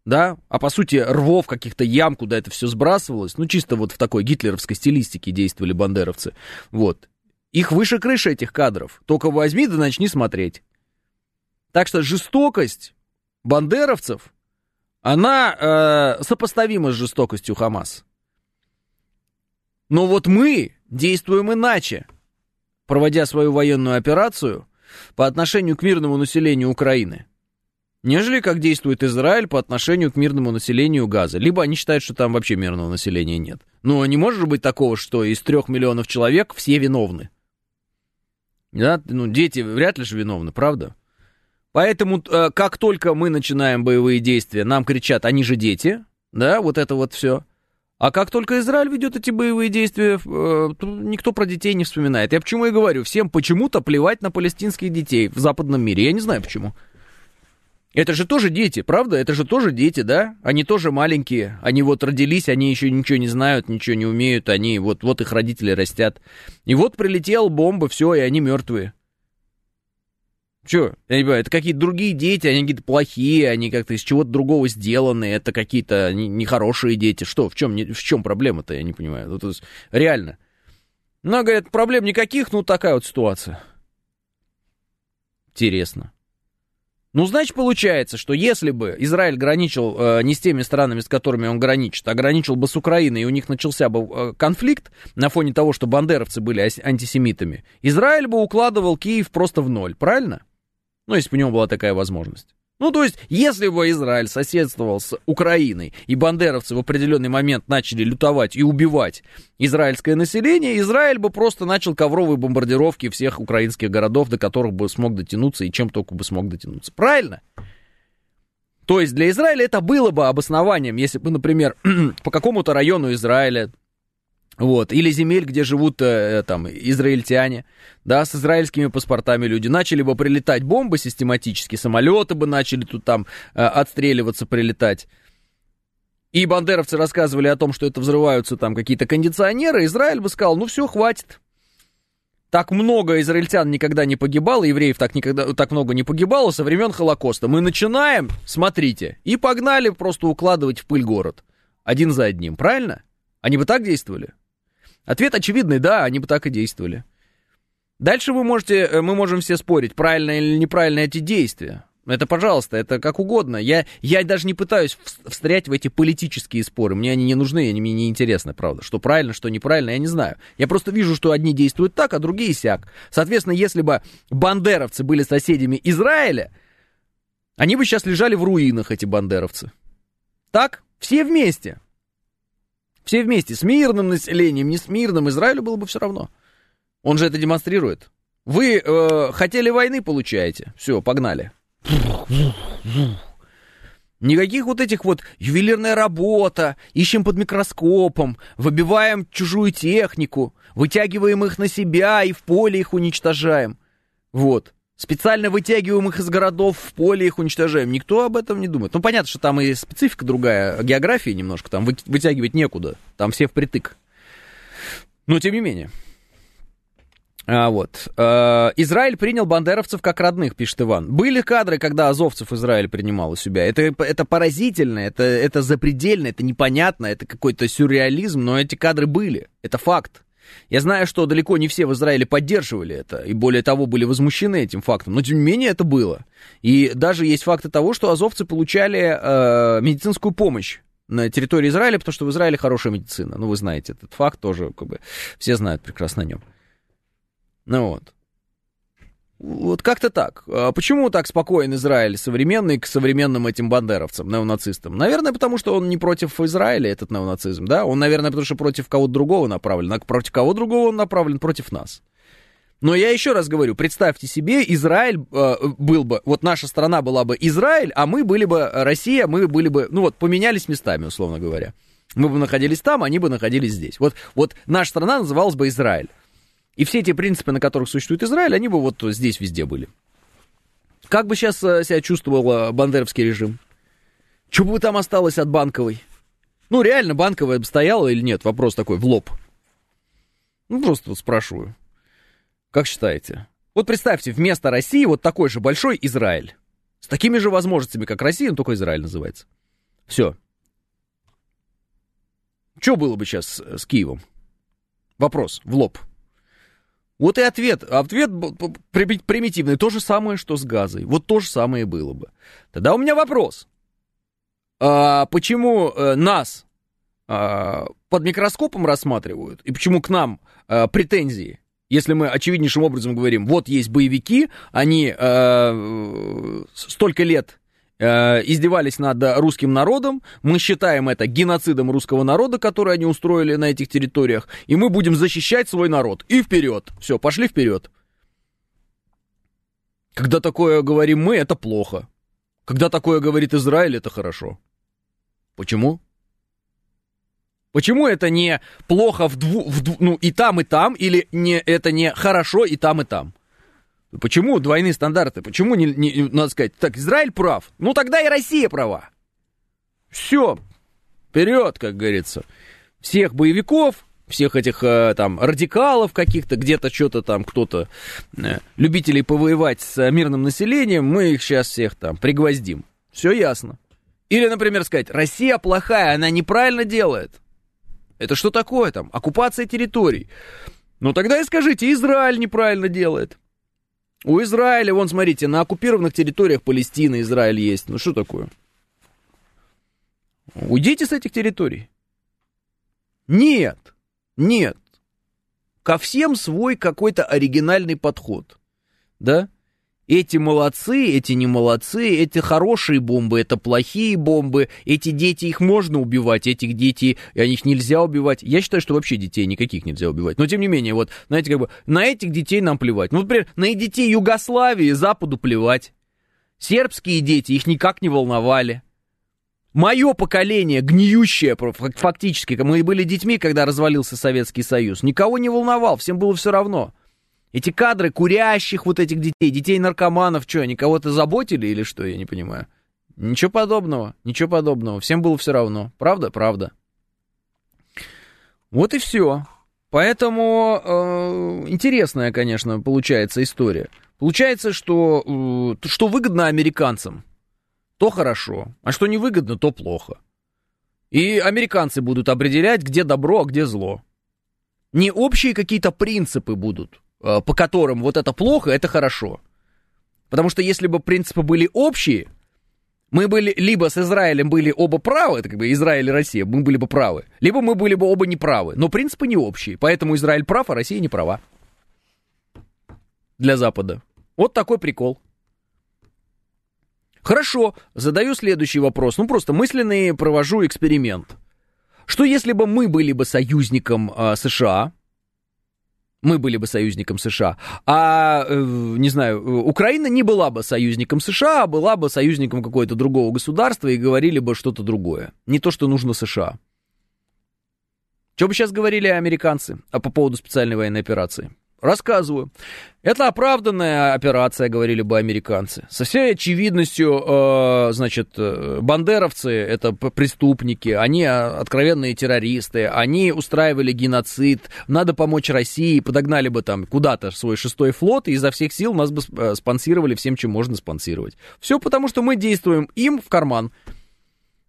Speaker 2: да, а по сути рвов каких-то ям, куда это все сбрасывалось, ну чисто вот в такой гитлеровской стилистике действовали бандеровцы, вот, их выше крыши этих кадров. Только возьми да начни смотреть. Так что жестокость бандеровцев, она э, сопоставима с жестокостью Хамас. Но вот мы действуем иначе, проводя свою военную операцию по отношению к мирному населению Украины, нежели как действует Израиль по отношению к мирному населению Газа. Либо они считают, что там вообще мирного населения нет. Но не может быть такого, что из трех миллионов человек все виновны. Да? Ну, дети вряд ли же виновны, правда? Поэтому, э, как только мы начинаем боевые действия, нам кричат, они же дети, да, вот это вот все. А как только Израиль ведет эти боевые действия, э, никто про детей не вспоминает. Я почему и говорю, всем почему-то плевать на палестинских детей в западном мире. Я не знаю почему. Это же тоже дети, правда? Это же тоже дети, да? Они тоже маленькие. Они вот родились, они еще ничего не знают, ничего не умеют. Они вот, вот их родители растят. И вот прилетела бомба, все, и они мертвые. Че, я это какие-то другие дети, они какие-то плохие, они как-то из чего-то другого сделаны, это какие-то нехорошие дети. Что, в чем, в чем проблема-то, я не понимаю. Ну, то реально. Ну, говорят, проблем никаких, ну, такая вот ситуация. Интересно. Ну, значит, получается, что если бы Израиль граничил э, не с теми странами, с которыми он граничит, а граничил бы с Украиной, и у них начался бы э, конфликт на фоне того, что бандеровцы были антисемитами, Израиль бы укладывал Киев просто в ноль, правильно? Ну, если бы у него была такая возможность. Ну, то есть, если бы Израиль соседствовал с Украиной, и бандеровцы в определенный момент начали лютовать и убивать израильское население, Израиль бы просто начал ковровые бомбардировки всех украинских городов, до которых бы смог дотянуться и чем только бы смог дотянуться. Правильно? То есть для Израиля это было бы обоснованием, если бы, например, по какому-то району Израиля вот, или земель, где живут э, там израильтяне, да, с израильскими паспортами люди, начали бы прилетать бомбы систематически, самолеты бы начали тут там э, отстреливаться, прилетать. И бандеровцы рассказывали о том, что это взрываются там какие-то кондиционеры, Израиль бы сказал, ну все, хватит. Так много израильтян никогда не погибало, евреев так, никогда, так много не погибало со времен Холокоста. Мы начинаем, смотрите, и погнали просто укладывать в пыль город. Один за одним, правильно? Они бы так действовали? Ответ очевидный, да, они бы так и действовали. Дальше вы можете, э, мы можем все спорить, правильно или неправильно эти действия. Это, пожалуйста, это как угодно. Я, я даже не пытаюсь встрять в эти политические споры. Мне они не нужны, они мне не интересны, правда. Что правильно, что неправильно, я не знаю. Я просто вижу, что одни действуют так, а другие сяк. Соответственно, если бы бандеровцы были соседями Израиля, они бы сейчас лежали в руинах, эти бандеровцы. Так? Все вместе. Все вместе, с мирным населением, не с мирным, Израилю было бы все равно. Он же это демонстрирует. Вы э, хотели войны, получаете. Все, погнали. Никаких вот этих вот ювелирная работа, ищем под микроскопом, выбиваем чужую технику, вытягиваем их на себя и в поле их уничтожаем. Вот. Специально вытягиваем их из городов, в поле их уничтожаем. Никто об этом не думает. Ну, понятно, что там и специфика другая, география немножко, там вытягивать некуда. Там все впритык. Но тем не менее. А, вот. А, Израиль принял бандеровцев как родных, пишет Иван. Были кадры, когда азовцев Израиль принимал у себя. Это, это поразительно, это, это запредельно, это непонятно, это какой-то сюрреализм, но эти кадры были. Это факт. Я знаю, что далеко не все в Израиле поддерживали это, и более того, были возмущены этим фактом, но тем не менее это было. И даже есть факты того, что азовцы получали э, медицинскую помощь на территории Израиля, потому что в Израиле хорошая медицина. Ну, вы знаете этот факт тоже, как бы, все знают прекрасно о нем. Ну вот. Вот как-то так. А почему так спокоен Израиль современный к современным этим бандеровцам, неонацистам? Наверное, потому что он не против Израиля, этот неонацизм, да? Он, наверное, потому что против кого-то другого направлен. А против кого другого он направлен? Против нас. Но я еще раз говорю, представьте себе, Израиль э, был бы, вот наша страна была бы Израиль, а мы были бы Россия, мы были бы, ну вот, поменялись местами, условно говоря. Мы бы находились там, они бы находились здесь. Вот, вот наша страна называлась бы Израиль. И все эти принципы, на которых существует Израиль, они бы вот здесь везде были. Как бы сейчас э, себя чувствовал э, бандеровский режим? Что бы там осталось от банковой? Ну, реально, банковая бы стояла или нет? Вопрос такой, в лоб. Ну, просто вот спрашиваю. Как считаете? Вот представьте, вместо России вот такой же большой Израиль. С такими же возможностями, как Россия, но только Израиль называется. Все. Что было бы сейчас с Киевом? Вопрос, в лоб. Вот и ответ. Ответ примитивный. То же самое, что с газой. Вот то же самое было бы. Тогда у меня вопрос. А почему э, нас а, под микроскопом рассматривают? И почему к нам а, претензии? Если мы очевиднейшим образом говорим, вот есть боевики, они а, столько лет Э, издевались над русским народом, мы считаем это геноцидом русского народа, который они устроили на этих территориях, и мы будем защищать свой народ. И вперед. Все, пошли вперед. Когда такое говорим мы, это плохо. Когда такое говорит Израиль, это хорошо. Почему? Почему это не плохо в дву, в дву, ну и там, и там, или не, это не хорошо и там, и там? Почему двойные стандарты? Почему не, не надо сказать, так, Израиль прав, ну тогда и Россия права. Все, вперед, как говорится. Всех боевиков, всех этих э, там радикалов каких-то, где-то что-то там кто-то, э, любителей повоевать с мирным населением, мы их сейчас всех там пригвоздим. Все ясно. Или, например, сказать, Россия плохая, она неправильно делает. Это что такое там? Оккупация территорий. Ну тогда и скажите, Израиль неправильно делает. У Израиля, вон, смотрите, на оккупированных территориях Палестины Израиль есть. Ну что такое? Уйдите с этих территорий. Нет, нет. Ко всем свой какой-то оригинальный подход. Да? Эти молодцы, эти не молодцы, эти хорошие бомбы, это плохие бомбы, эти дети, их можно убивать, этих детей, их нельзя убивать. Я считаю, что вообще детей никаких нельзя убивать. Но тем не менее, вот, знаете, как бы, на этих детей нам плевать. Ну, например, на детей Югославии, Западу плевать. Сербские дети, их никак не волновали. Мое поколение, гниющее фактически, мы были детьми, когда развалился Советский Союз, никого не волновал, всем было все равно. Эти кадры курящих вот этих детей, детей наркоманов, что, они кого-то заботили или что, я не понимаю. Ничего подобного, ничего подобного. Всем было все равно. Правда? Правда. Вот и все. Поэтому э, интересная, конечно, получается история. Получается, что э, что выгодно американцам, то хорошо, а что невыгодно, то плохо. И американцы будут определять, где добро, а где зло. Не общие какие-то принципы будут, по которым вот это плохо, это хорошо. Потому что если бы принципы были общие, мы были либо с Израилем были оба правы, это как бы Израиль и Россия, мы были бы правы, либо мы были бы оба неправы. Но принципы не общие, поэтому Израиль прав, а Россия не права. Для Запада. Вот такой прикол. Хорошо, задаю следующий вопрос. Ну, просто мысленный провожу эксперимент. что если бы мы были бы союзником э, США, мы были бы союзником США, а, э, не знаю, Украина не была бы союзником США, а была бы союзником какого-то другого государства и говорили бы что-то другое. Не то, что нужно США. Что бы сейчас говорили американцы а по поводу специальной военной операции? Рассказываю. Это оправданная операция, говорили бы американцы. Со всей очевидностью, э, значит, э, бандеровцы это преступники, они а, откровенные террористы, они устраивали геноцид, надо помочь России, подогнали бы там куда-то свой шестой флот, и изо всех сил нас бы э, спонсировали всем, чем можно спонсировать. Все потому, что мы действуем им в карман.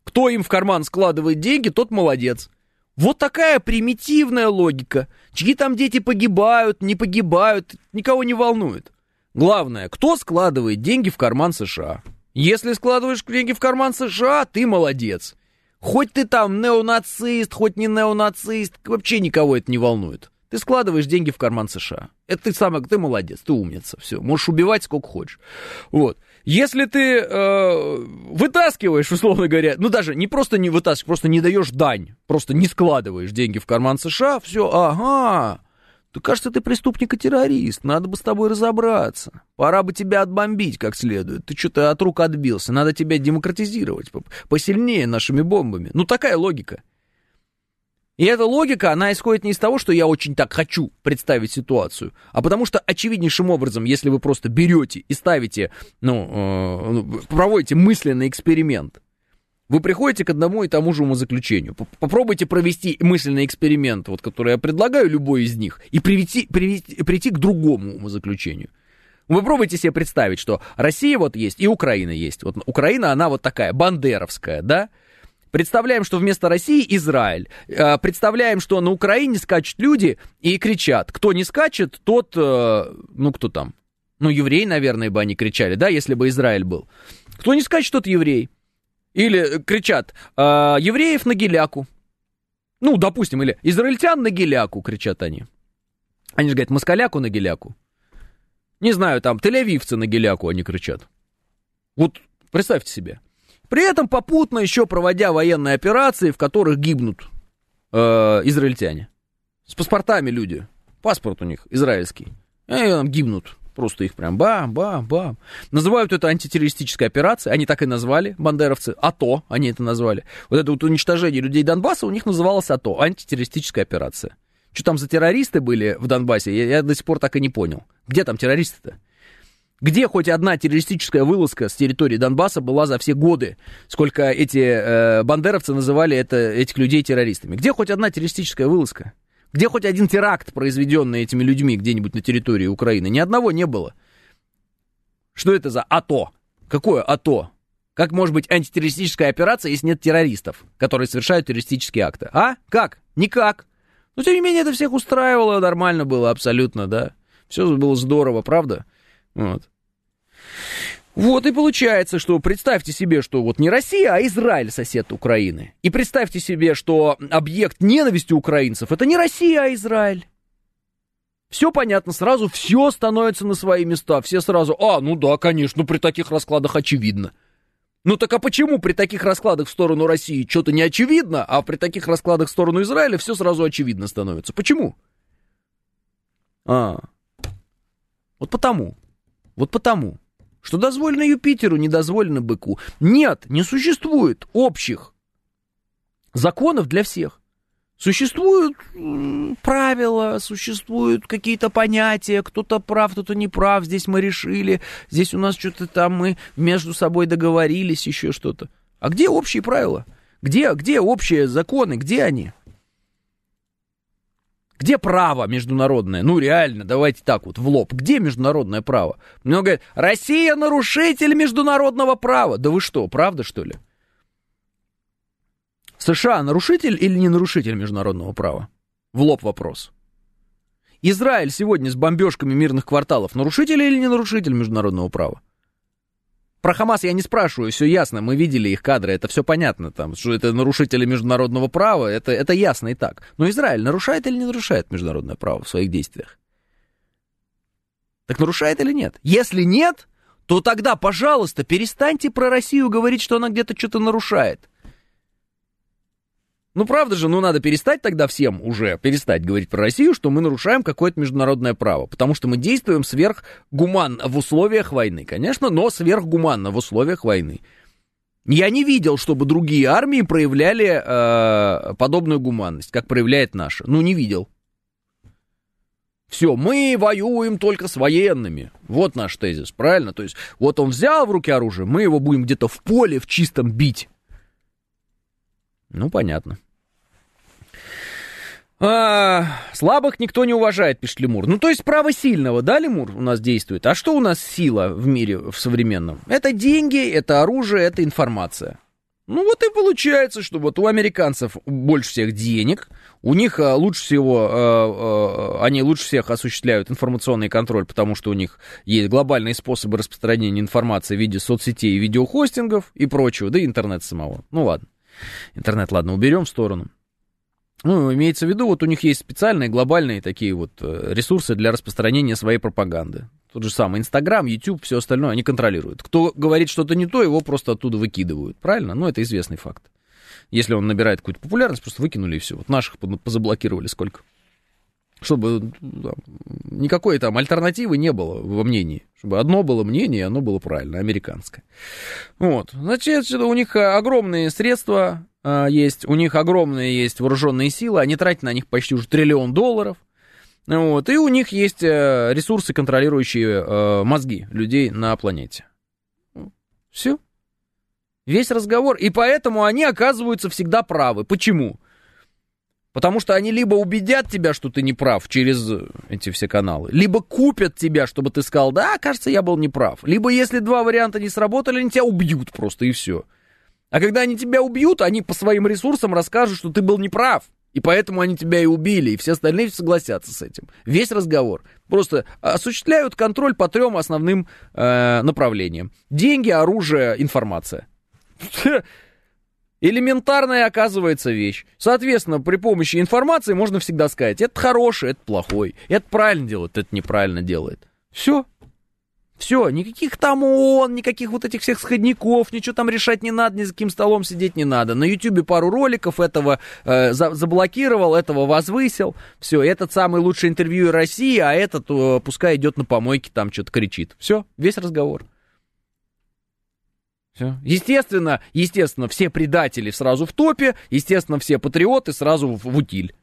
Speaker 2: Кто им в карман складывает деньги, тот молодец. Вот такая примитивная логика. Чьи там дети погибают, не погибают, никого не волнует. Главное, кто складывает деньги в карман США? Если складываешь деньги в карман США, ты молодец. Хоть ты там неонацист, хоть не неонацист, вообще никого это не волнует. Ты складываешь деньги в карман США. Это ты самый, ты молодец, ты умница, все. Можешь убивать сколько хочешь. Вот. Если ты э, вытаскиваешь, условно говоря, ну даже не просто не вытаскиваешь, просто не даешь дань, просто не складываешь деньги в карман США, все, ага, то кажется, ты преступник и террорист, надо бы с тобой разобраться. Пора бы тебя отбомбить как следует. Ты что-то от рук отбился, надо тебя демократизировать посильнее нашими бомбами. Ну такая логика. И эта логика, она исходит не из того, что я очень так хочу представить ситуацию, а потому что очевиднейшим образом, если вы просто берете и ставите, ну, э, ну проводите мысленный эксперимент, вы приходите к одному и тому же умозаключению. Попробуйте провести мысленный эксперимент, вот, который я предлагаю, любой из них, и привести, привести, прийти к другому умозаключению. Вы пробуйте себе представить, что Россия вот есть и Украина есть. Вот Украина, она вот такая, бандеровская, да? Представляем, что вместо России Израиль. Э, представляем, что на Украине скачут люди и кричат. Кто не скачет, тот, э, ну кто там? Ну, еврей, наверное, бы они кричали, да, если бы Израиль был. Кто не скачет, тот еврей. Или кричат, э, евреев на геляку. Ну, допустим, или израильтян на геляку, кричат они. Они же говорят, москаляку на геляку. Не знаю, там, тель-авивцы на геляку они кричат. Вот представьте себе. При этом попутно еще проводя военные операции, в которых гибнут э, израильтяне. С паспортами люди. Паспорт у них израильский. И там гибнут. Просто их прям бам-бам-бам. Называют это антитеррористической операцией. Они так и назвали, бандеровцы. АТО они это назвали. Вот это вот уничтожение людей Донбасса у них называлось АТО. Антитеррористическая операция. Что там за террористы были в Донбассе, я, я до сих пор так и не понял. Где там террористы-то? Где хоть одна террористическая вылазка с территории Донбасса была за все годы, сколько эти э, бандеровцы называли это, этих людей террористами? Где хоть одна террористическая вылазка? Где хоть один теракт, произведенный этими людьми где-нибудь на территории Украины? Ни одного не было. Что это за АТО? Какое АТО? Как может быть антитеррористическая операция, если нет террористов, которые совершают террористические акты? А? Как? Никак. Но, тем не менее, это всех устраивало, нормально было абсолютно, да. Все было здорово, правда? Вот. Вот и получается, что представьте себе, что вот не Россия, а Израиль сосед Украины. И представьте себе, что объект ненависти украинцев это не Россия, а Израиль. Все понятно, сразу все становится на свои места. Все сразу, а, ну да, конечно, при таких раскладах очевидно. Ну так а почему при таких раскладах в сторону России что-то не очевидно, а при таких раскладах в сторону Израиля все сразу очевидно становится? Почему? А, вот потому. Вот потому что дозволено Юпитеру, не дозволено быку. Нет, не существует общих законов для всех. Существуют правила, существуют какие-то понятия, кто-то прав, кто-то не прав, здесь мы решили, здесь у нас что-то там мы между собой договорились, еще что-то. А где общие правила? Где, где общие законы, где они? Где право международное? Ну, реально, давайте так вот, в лоб. Где международное право? Мне говорят, Россия нарушитель международного права. Да вы что, правда, что ли? США нарушитель или не нарушитель международного права? В лоб вопрос. Израиль сегодня с бомбежками мирных кварталов нарушитель или не нарушитель международного права? Про Хамас я не спрашиваю, все ясно, мы видели их кадры, это все понятно, там, что это нарушители международного права, это, это ясно и так. Но Израиль нарушает или не нарушает международное право в своих действиях? Так нарушает или нет? Если нет, то тогда, пожалуйста, перестаньте про Россию говорить, что она где-то что-то нарушает. Ну, правда же, ну, надо перестать тогда всем уже, перестать говорить про Россию, что мы нарушаем какое-то международное право, потому что мы действуем сверхгуманно в условиях войны, конечно, но сверхгуманно в условиях войны. Я не видел, чтобы другие армии проявляли э, подобную гуманность, как проявляет наша. Ну, не видел. Все, мы воюем только с военными. Вот наш тезис, правильно? То есть, вот он взял в руки оружие, мы его будем где-то в поле в чистом бить. Ну, понятно. А, слабых никто не уважает, пишет Лемур. Ну, то есть право сильного, да, Лемур, у нас действует? А что у нас сила в мире, в современном? Это деньги, это оружие, это информация. Ну, вот и получается, что вот у американцев больше всех денег, у них а, лучше всего, а, а, они лучше всех осуществляют информационный контроль, потому что у них есть глобальные способы распространения информации в виде соцсетей, видеохостингов и прочего, да и интернет самого. Ну, ладно. Интернет, ладно, уберем в сторону. Ну, имеется в виду, вот у них есть специальные глобальные такие вот э, ресурсы для распространения своей пропаганды. Тот же самый Инстаграм, Ютуб, все остальное они контролируют. Кто говорит что-то не то, его просто оттуда выкидывают. Правильно? Ну, это известный факт. Если он набирает какую-то популярность, просто выкинули и все. Вот наших позаблокировали сколько. Чтобы да, никакой там альтернативы не было во мнении. Чтобы одно было мнение, и оно было правильно, американское. Вот. Значит, у них огромные средства э, есть, у них огромные есть вооруженные силы, они тратят на них почти уже триллион долларов. Вот, и у них есть э, ресурсы, контролирующие э, мозги людей на планете. Все. Весь разговор. И поэтому они оказываются всегда правы. Почему? Потому что они либо убедят тебя, что ты не прав через эти все каналы, либо купят тебя, чтобы ты сказал, да, кажется, я был неправ. Либо если два варианта не сработали, они тебя убьют просто и все. А когда они тебя убьют, они по своим ресурсам расскажут, что ты был неправ. И поэтому они тебя и убили, и все остальные согласятся с этим. Весь разговор. Просто осуществляют контроль по трем основным э, направлениям. Деньги, оружие, информация. Элементарная оказывается вещь. Соответственно, при помощи информации можно всегда сказать, это хороший, это плохой, это правильно делает, это неправильно делает. Все. Все, никаких там ООН, никаких вот этих всех сходников, ничего там решать не надо, ни за каким столом сидеть не надо. На Ютубе пару роликов этого э, за, заблокировал, этого возвысил. Все, этот самый лучший интервью России, а этот э, пускай идет на помойке, там что-то кричит. Все, весь разговор. Все. Естественно, естественно, все предатели сразу в топе, естественно, все патриоты сразу в, в утиль.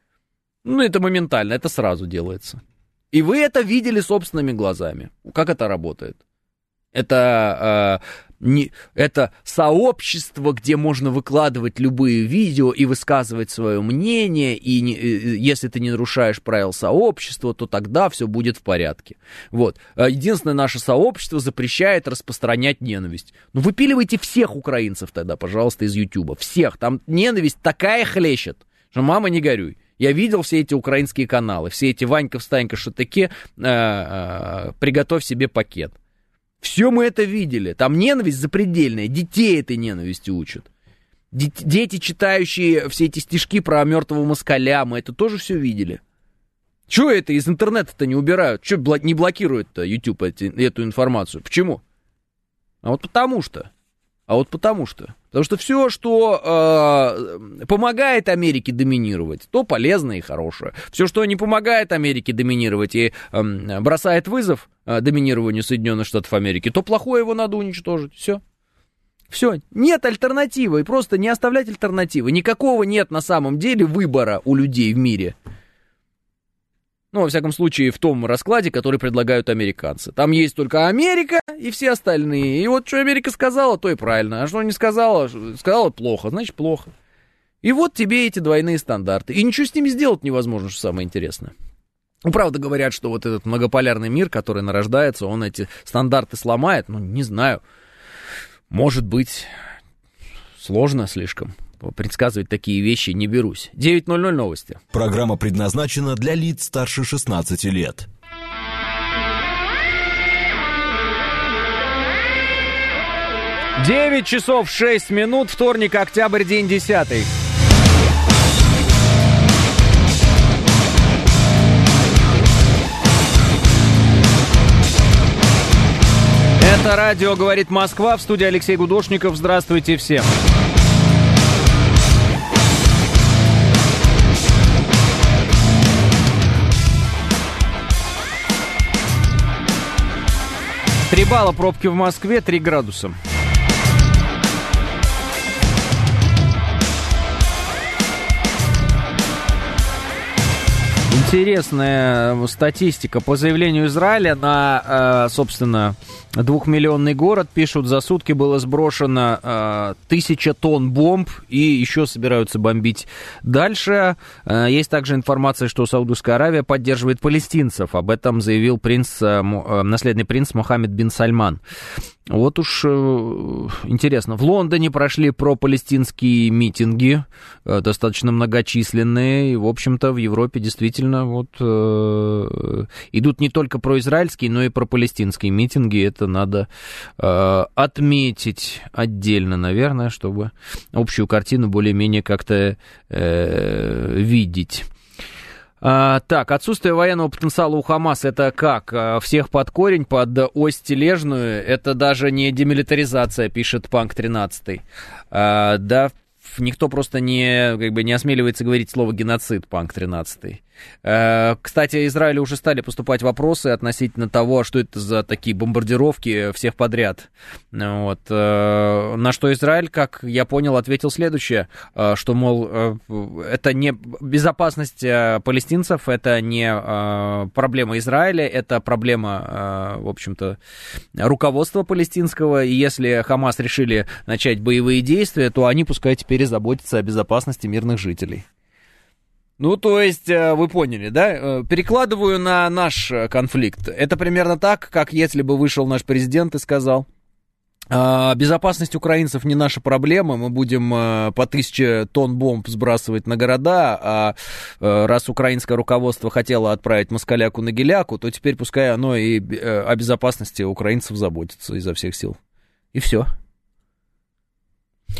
Speaker 2: Ну, это моментально, это сразу делается. И вы это видели собственными глазами. Как это работает? Это э, не, это сообщество, где можно выкладывать любые видео и высказывать свое мнение, и не, э, если ты не нарушаешь правил сообщества, то тогда все будет в порядке. Вот. А единственное, наше сообщество запрещает распространять ненависть. Ну, выпиливайте всех украинцев тогда, пожалуйста, из Ютуба. Всех. Там ненависть такая хлещет, что мама не горюй. Я видел все эти украинские каналы, все эти Ванька, Встанька, Шатыке, э, э, приготовь себе пакет. Все мы это видели. Там ненависть запредельная. Детей этой ненависти учат. Дети, читающие все эти стишки про мертвого москаля, мы это тоже все видели. Чего это из интернета-то не убирают? Чего не блокируют-то YouTube эти, эту информацию? Почему? А вот потому что. А вот потому что. Потому что все, что э, помогает Америке доминировать, то полезно и хорошее. Все, что не помогает Америке доминировать и э, бросает вызов э, доминированию Соединенных Штатов Америки, то плохое его надо уничтожить. Все. Все, нет альтернативы, и просто не оставлять альтернативы. Никакого нет на самом деле выбора у людей в мире. Ну, во всяком случае, в том раскладе, который предлагают американцы. Там есть только Америка и все остальные. И вот что Америка сказала, то и правильно. А что не сказала, сказала плохо, значит плохо. И вот тебе эти двойные стандарты. И ничего с ними сделать невозможно, что самое интересное. Ну, правда говорят, что вот этот многополярный мир, который нарождается, он эти стандарты сломает. Ну, не знаю. Может быть, сложно слишком предсказывать такие вещи не берусь. 9.00 новости.
Speaker 1: Программа предназначена для лиц старше 16 лет.
Speaker 2: Девять часов шесть минут, вторник, октябрь, день десятый. Это радио «Говорит Москва» в студии Алексей Гудошников. Здравствуйте всем. Балла пробки в Москве, 3 градуса. Интересная статистика. По заявлению Израиля на, э, собственно, двухмиллионный город, пишут, за сутки было сброшено э, тысяча тонн бомб и еще собираются бомбить дальше. Э, есть также информация, что Саудовская Аравия поддерживает палестинцев. Об этом заявил принц, наследный принц Мохаммед бин Сальман. Вот уж э, интересно. В Лондоне прошли пропалестинские митинги, э, достаточно многочисленные. И, в общем-то, в Европе действительно вот э, идут не только произраильские, но и пропалестинские митинги. Это надо отметить отдельно, наверное, чтобы общую картину более-менее как-то видеть. А, так, отсутствие военного потенциала у Хамас это как? А, всех под корень, под ось тележную? Это даже не демилитаризация, пишет Панк 13. А, да, никто просто не, как бы, не осмеливается говорить слово геноцид, Панк 13. Э, кстати, Израилю уже стали поступать вопросы относительно того, что это за такие бомбардировки всех подряд. Вот. Э, на что Израиль, как я понял, ответил следующее, э, что, мол, это не безопасность палестинцев, это не проблема Израиля, это проблема, в общем-то, руководства палестинского, и если Хамас решили начать боевые действия, то они пускай теперь заботятся о безопасности мирных жителей. Ну, то есть, э, вы поняли, да? Э, перекладываю на наш э, конфликт. Это примерно так, как если бы вышел наш президент и сказал, «А, Безопасность украинцев не наша проблема, мы будем по тысяче тонн бомб сбрасывать на города, а раз украинское руководство хотело отправить москаляку на геляку, то теперь пускай оно и о безопасности украинцев заботится изо всех сил. И все.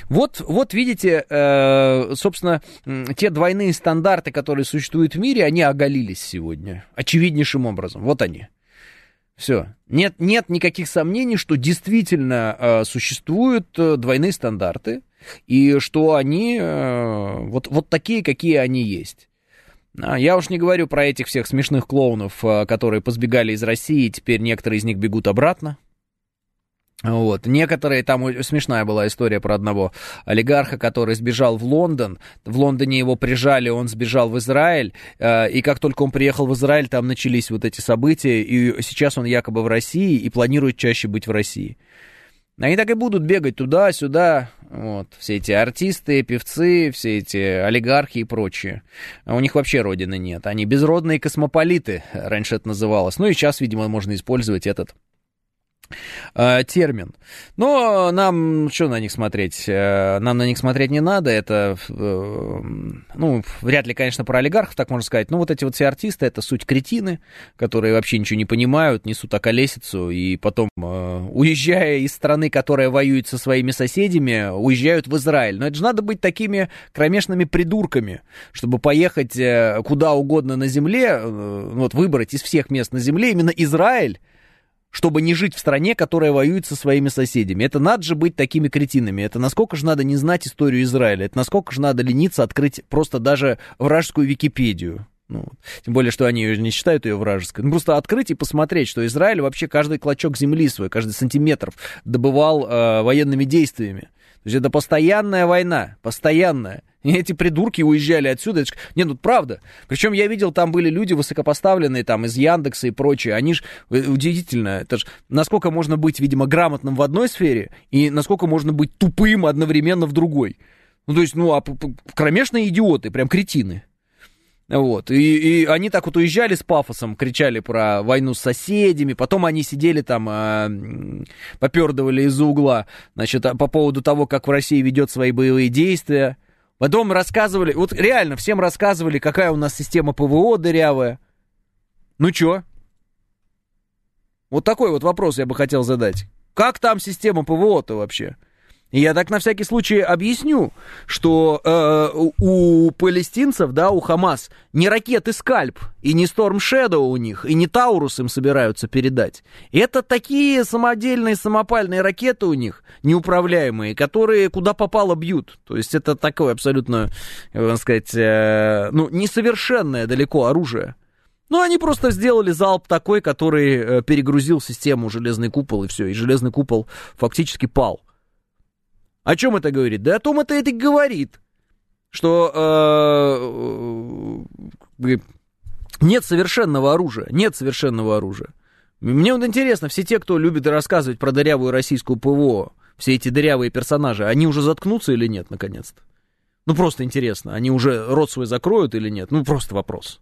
Speaker 2: Вот, вот видите, э, собственно, те двойные стандарты, которые существуют в мире, они оголились сегодня. Очевиднейшим образом. Вот они. Все. Нет, нет никаких сомнений, что действительно э, существуют э, двойные стандарты, и что они вот, вот такие, какие они есть. А, я уж не говорю про этих всех смешных клоунов, которые позбегали из России, и теперь некоторые из них бегут обратно. Вот. Некоторые, там смешная была история про одного олигарха, который сбежал в Лондон. В Лондоне его прижали, он сбежал в Израиль. Э, и как только он приехал в Израиль, там начались вот эти события. И сейчас он якобы в России и планирует чаще быть в России. Они так и будут бегать туда-сюда, вот, все эти артисты, певцы, все эти олигархи и прочие. А у них вообще родины нет. Они безродные космополиты, раньше это называлось. Ну и сейчас, видимо, можно использовать этот э, термин. Но нам что на них смотреть? Э, нам на них смотреть не надо. Это, э, ну, вряд ли, конечно, про олигархов так можно сказать. Но вот эти вот все артисты, это суть кретины, которые вообще ничего не понимают, несут околесицу, и потом, уезжая из страны, которая воюет со своими соседями, уезжают в Израиль. Но это же надо быть такими кромешными придурками, чтобы поехать куда угодно на земле, вот выбрать из всех мест на земле именно Израиль, чтобы не жить в стране, которая воюет со своими соседями. Это надо же быть такими кретинами. Это насколько же надо не знать историю Израиля. Это насколько же надо лениться открыть просто даже вражескую Википедию. Ну, тем более, что они не считают ее вражеской. Ну, просто открыть и посмотреть, что Израиль вообще каждый клочок земли свой, каждый сантиметр добывал э, военными действиями. То есть это постоянная война, постоянная. И эти придурки уезжали отсюда. Не, ну правда. Причем я видел, там были люди высокопоставленные, там, из Яндекса и прочее. Они ж, э, удивительно, это ж, насколько можно быть, видимо, грамотным в одной сфере, и насколько можно быть тупым одновременно в другой. Ну, то есть, ну, а кромешные идиоты, прям кретины. Вот. И, и они так вот уезжали с пафосом, кричали про войну с соседями, потом они сидели там, э, попердывали из-за угла, значит, по поводу того, как в России ведет свои боевые действия. Потом рассказывали, вот реально всем рассказывали, какая у нас система ПВО дырявая. Ну чё? Вот такой вот вопрос я бы хотел задать. Как там система ПВО-то вообще? Я так на всякий случай объясню, что э, у палестинцев, да, у Хамас не ракеты Скальп и не Storm Shadow у них, и не Таурус им собираются передать. Это такие самодельные самопальные ракеты у них, неуправляемые, которые куда попало бьют. То есть это такое абсолютно, можно сказать, э, ну, несовершенное далеко оружие. Ну, они просто сделали залп такой, который э, перегрузил систему железный купол, и все, и железный купол фактически пал. О чем это говорит? Да о том это и говорит, что э, нет совершенного оружия, нет совершенного оружия. Мне вот интересно, все те, кто любит рассказывать про дырявую российскую ПВО, все эти дырявые персонажи, они уже заткнутся или нет, наконец-то? Ну, просто интересно, они уже рот свой закроют или нет? Ну, просто вопрос.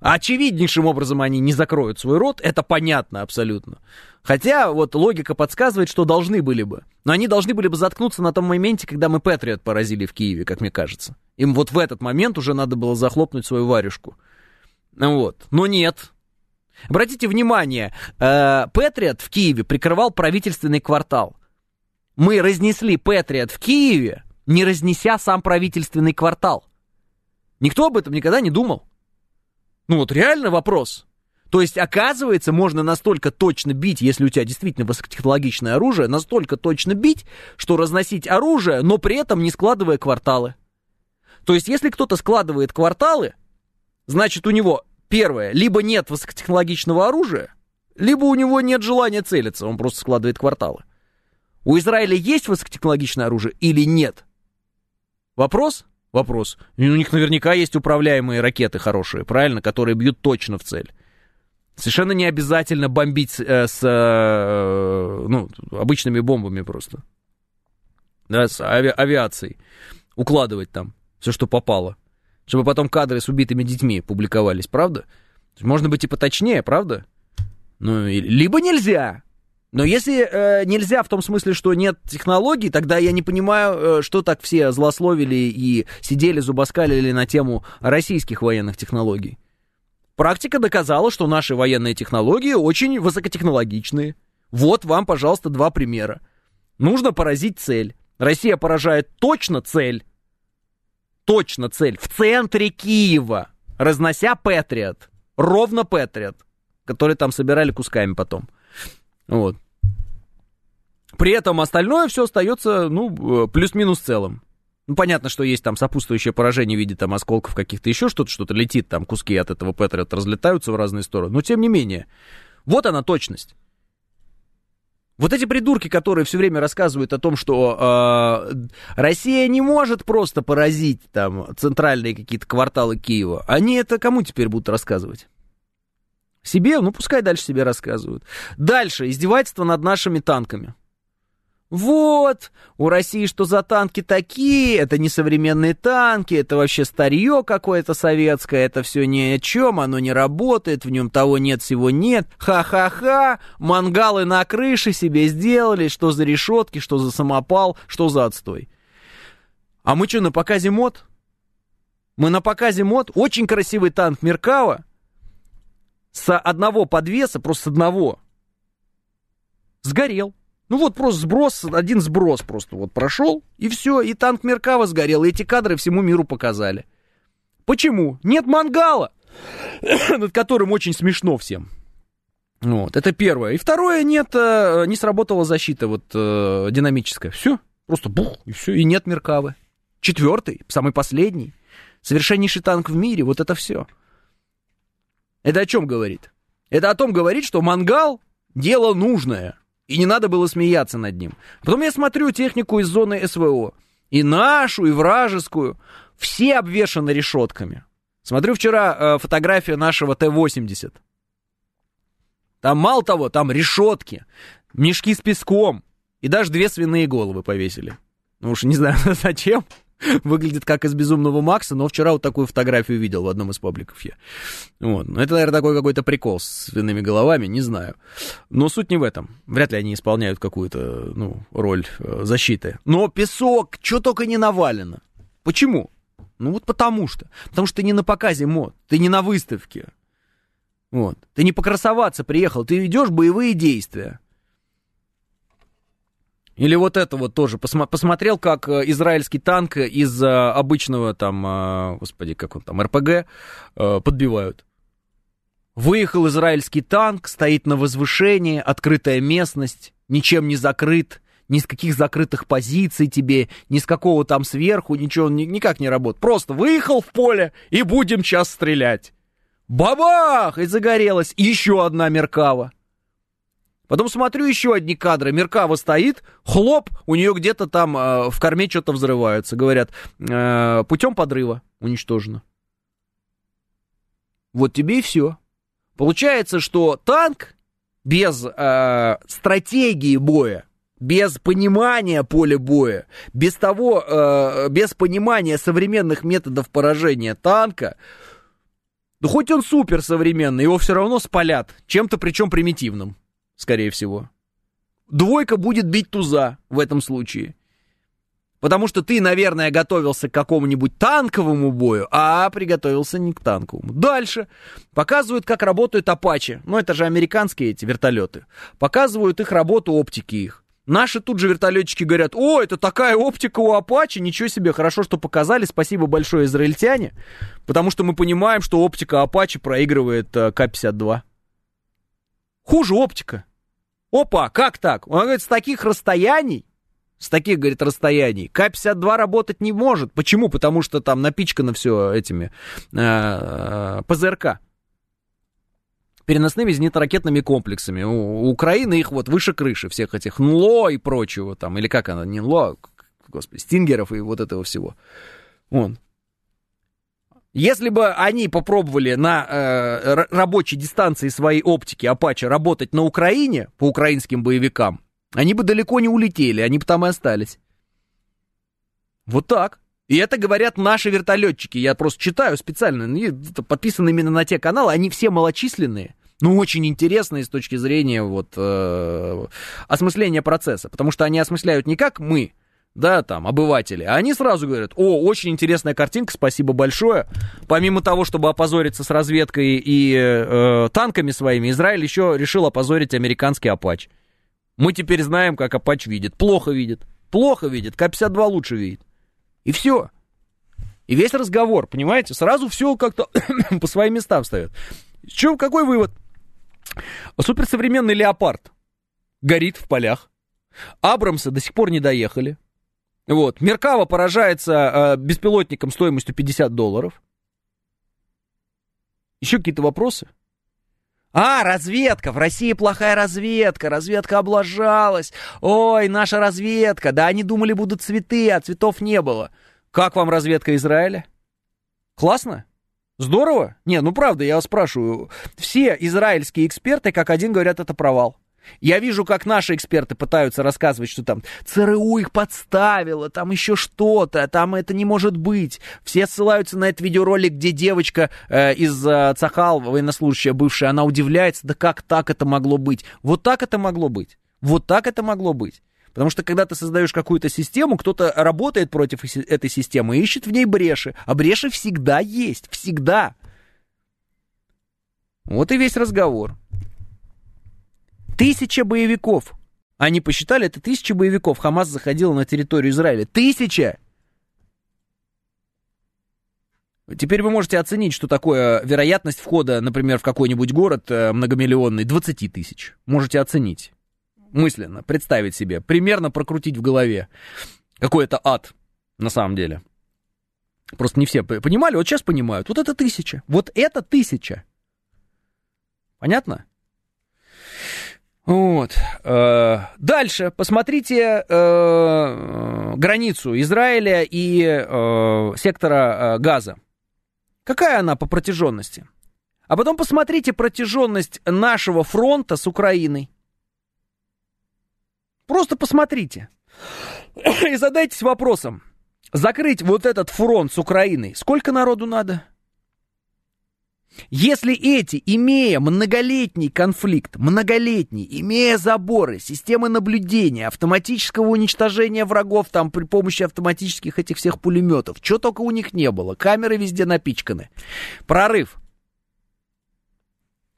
Speaker 2: Очевиднейшим образом они не закроют свой рот, это понятно абсолютно. Хотя вот логика подсказывает, что должны были бы. Но они должны были бы заткнуться на том моменте, когда мы Патриот поразили в Киеве, как мне кажется. Им вот в этот момент уже надо было захлопнуть свою варежку. Вот. Но нет. Обратите внимание, э, Патриот в Киеве прикрывал правительственный квартал. Мы разнесли Патриот в Киеве, не разнеся сам правительственный квартал. Никто об этом никогда не думал. Ну вот реально вопрос. То есть, оказывается, можно настолько точно бить, если у тебя действительно высокотехнологичное оружие, настолько точно бить, что разносить оружие, но при этом не складывая кварталы. То есть, если кто-то складывает кварталы, значит, у него, первое, либо нет высокотехнологичного оружия, либо у него нет желания целиться, он просто складывает кварталы. У Израиля есть высокотехнологичное оружие или нет? Вопрос? Вопрос. у них наверняка есть управляемые ракеты хорошие, правильно, которые бьют точно в цель. Совершенно не обязательно бомбить э, с э, ну, обычными бомбами просто. Да, с ави- авиацией. Укладывать там все, что попало. Чтобы потом кадры с убитыми детьми публиковались, правда? Можно быть и поточнее, правда? Ну, либо нельзя. Но если э, нельзя в том смысле, что нет технологий, тогда я не понимаю, э, что так все злословили и сидели, зубоскалили на тему российских военных технологий. Практика доказала, что наши военные технологии очень высокотехнологичные. Вот вам, пожалуйста, два примера. Нужно поразить цель. Россия поражает точно цель. Точно цель. В центре Киева. Разнося Патриот. Ровно Патриот. Который там собирали кусками потом. Вот. При этом остальное все остается, ну, э, плюс-минус целым. Ну, понятно, что есть там сопутствующее поражение в виде там осколков каких-то еще что-то, что-то летит, там куски от этого Патриот разлетаются в разные стороны. Но тем не менее, вот она точность. Вот эти придурки, которые все время рассказывают о том, что э, Россия не может просто поразить там центральные какие-то кварталы Киева, они это кому теперь будут рассказывать? Себе? Ну, пускай дальше себе рассказывают. Дальше, издевательство над нашими танками. Вот, у России что за танки такие, это не современные танки, это вообще старье какое-то советское, это все ни о чем, оно не работает, в нем того нет, всего нет. Ха-ха-ха, мангалы на крыше себе сделали, что за решетки, что за самопал, что за отстой. А мы что, на показе мод? Мы на показе мод, очень красивый танк Меркава, с одного подвеса, просто с одного, сгорел. Ну вот просто сброс, один сброс просто вот прошел, и все, и танк Меркава сгорел, и эти кадры всему миру показали. Почему? Нет мангала, над которым очень смешно всем. Вот, это первое. И второе, нет, э, не сработала защита вот э, динамическая. Все, просто бух, и все, и нет Меркавы. Четвертый, самый последний, совершеннейший танк в мире, вот это все. Это о чем говорит? Это о том говорит, что мангал — дело нужное. И не надо было смеяться над ним. Потом я смотрю технику из зоны СВО. И нашу, и вражескую. Все обвешаны решетками. Смотрю вчера э, фотографию нашего Т-80. Там мало того, там решетки, мешки с песком. И даже две свиные головы повесили. Ну уж не знаю зачем. Выглядит как из «Безумного Макса», но вчера вот такую фотографию видел в одном из пабликов я. Вот. Ну, это, наверное, такой какой-то прикол с свиными головами, не знаю. Но суть не в этом. Вряд ли они исполняют какую-то, ну, роль э, защиты. Но песок, что только не навалено. Почему? Ну вот потому что. Потому что ты не на показе мод, ты не на выставке. Вот. Ты не покрасоваться приехал, ты ведешь боевые действия. Или вот это вот тоже. Посмотрел, как э, израильский танк из э, обычного там, э, господи, как он там, РПГ подбивают. Выехал израильский танк, стоит на возвышении, открытая местность, ничем не закрыт, ни с каких закрытых позиций тебе, ни с какого там сверху, ничего ни, никак не работает. Просто выехал в поле и будем сейчас стрелять. Бабах! И загорелась еще одна Меркава. Потом смотрю еще одни кадры. Меркава стоит, хлоп, у нее где-то там э, в корме что-то взрывается. Говорят, э, путем подрыва уничтожено. Вот тебе и все. Получается, что танк без э, стратегии боя, без понимания поля боя, без того, э, без понимания современных методов поражения танка, ну хоть он супер современный, его все равно спалят, чем-то причем примитивным, скорее всего. Двойка будет бить туза в этом случае. Потому что ты, наверное, готовился к какому-нибудь танковому бою, а приготовился не к танковому. Дальше. Показывают, как работают Апачи. Ну, это же американские эти вертолеты. Показывают их работу, оптики их. Наши тут же вертолетчики говорят, о, это такая оптика у Апачи, ничего себе, хорошо, что показали, спасибо большое, израильтяне, потому что мы понимаем, что оптика Апачи проигрывает э, К-52. Хуже оптика. Опа, как так? Он говорит, с таких расстояний с таких, говорит, расстояний. К-52 работать не может. Почему? Потому что там напичкано все этими э, э, ПЗРК. Переносными зенитно-ракетными комплексами. У, Украины их вот выше крыши, всех этих НЛО и прочего там. Или как она, не НЛО, господи, стингеров и вот этого всего. Вон. Если бы они попробовали на э, рабочей дистанции своей оптики Апачи работать на Украине по украинским боевикам, они бы далеко не улетели, они бы там и остались. Вот так. И это говорят наши вертолетчики. Я просто читаю специально. Подписаны именно на те каналы. Они все малочисленные. Ну, очень интересные с точки зрения вот э, осмысления процесса. Потому что они осмысляют не как мы, да, там, обыватели, а они сразу говорят, о, очень интересная картинка, спасибо большое. Помимо того, чтобы опозориться с разведкой и э, танками своими, Израиль еще решил опозорить американский Апач. Мы теперь знаем, как Апач видит. Плохо видит. Плохо видит. К-52 лучше видит. И все. И весь разговор, понимаете, сразу все как-то по своим местам встает. Че, какой вывод? Суперсовременный леопард горит в полях. Абрамсы до сих пор не доехали. Вот. Меркава поражается э, беспилотником стоимостью 50 долларов. Еще какие-то вопросы? А, разведка, в России плохая разведка, разведка облажалась. Ой, наша разведка, да они думали будут цветы, а цветов не было. Как вам разведка Израиля? Классно? Здорово? Не, ну правда, я вас спрашиваю. Все израильские эксперты, как один, говорят, это провал. Я вижу, как наши эксперты пытаются рассказывать, что там ЦРУ их подставило, там еще что-то, там это не может быть. Все ссылаются на этот видеоролик, где девочка э, из э, Цахал, военнослужащая бывшая, она удивляется, да как так это могло быть? Вот так это могло быть. Вот так это могло быть. Потому что когда ты создаешь какую-то систему, кто-то работает против этой системы и ищет в ней бреши. А бреши всегда есть, всегда. Вот и весь разговор. Тысяча боевиков. Они посчитали, это тысяча боевиков. Хамас заходила на территорию Израиля. Тысяча! Теперь вы можете оценить, что такое вероятность входа, например, в какой-нибудь город э, многомиллионный, 20 тысяч. Можете оценить. Мысленно, представить себе, примерно прокрутить в голове. Какой это ад, на самом деле. Просто не все понимали, вот сейчас понимают. Вот это тысяча. Вот это тысяча. Понятно? Вот. Э, дальше посмотрите э, границу Израиля и э, сектора Газа. Какая она по протяженности? А потом посмотрите протяженность нашего фронта с Украиной. Просто посмотрите. И задайтесь вопросом. Закрыть вот этот фронт с Украиной, сколько народу надо? Если эти, имея многолетний конфликт, многолетний, имея заборы, системы наблюдения, автоматического уничтожения врагов там при помощи автоматических этих всех пулеметов, что только у них не было, камеры везде напичканы, прорыв.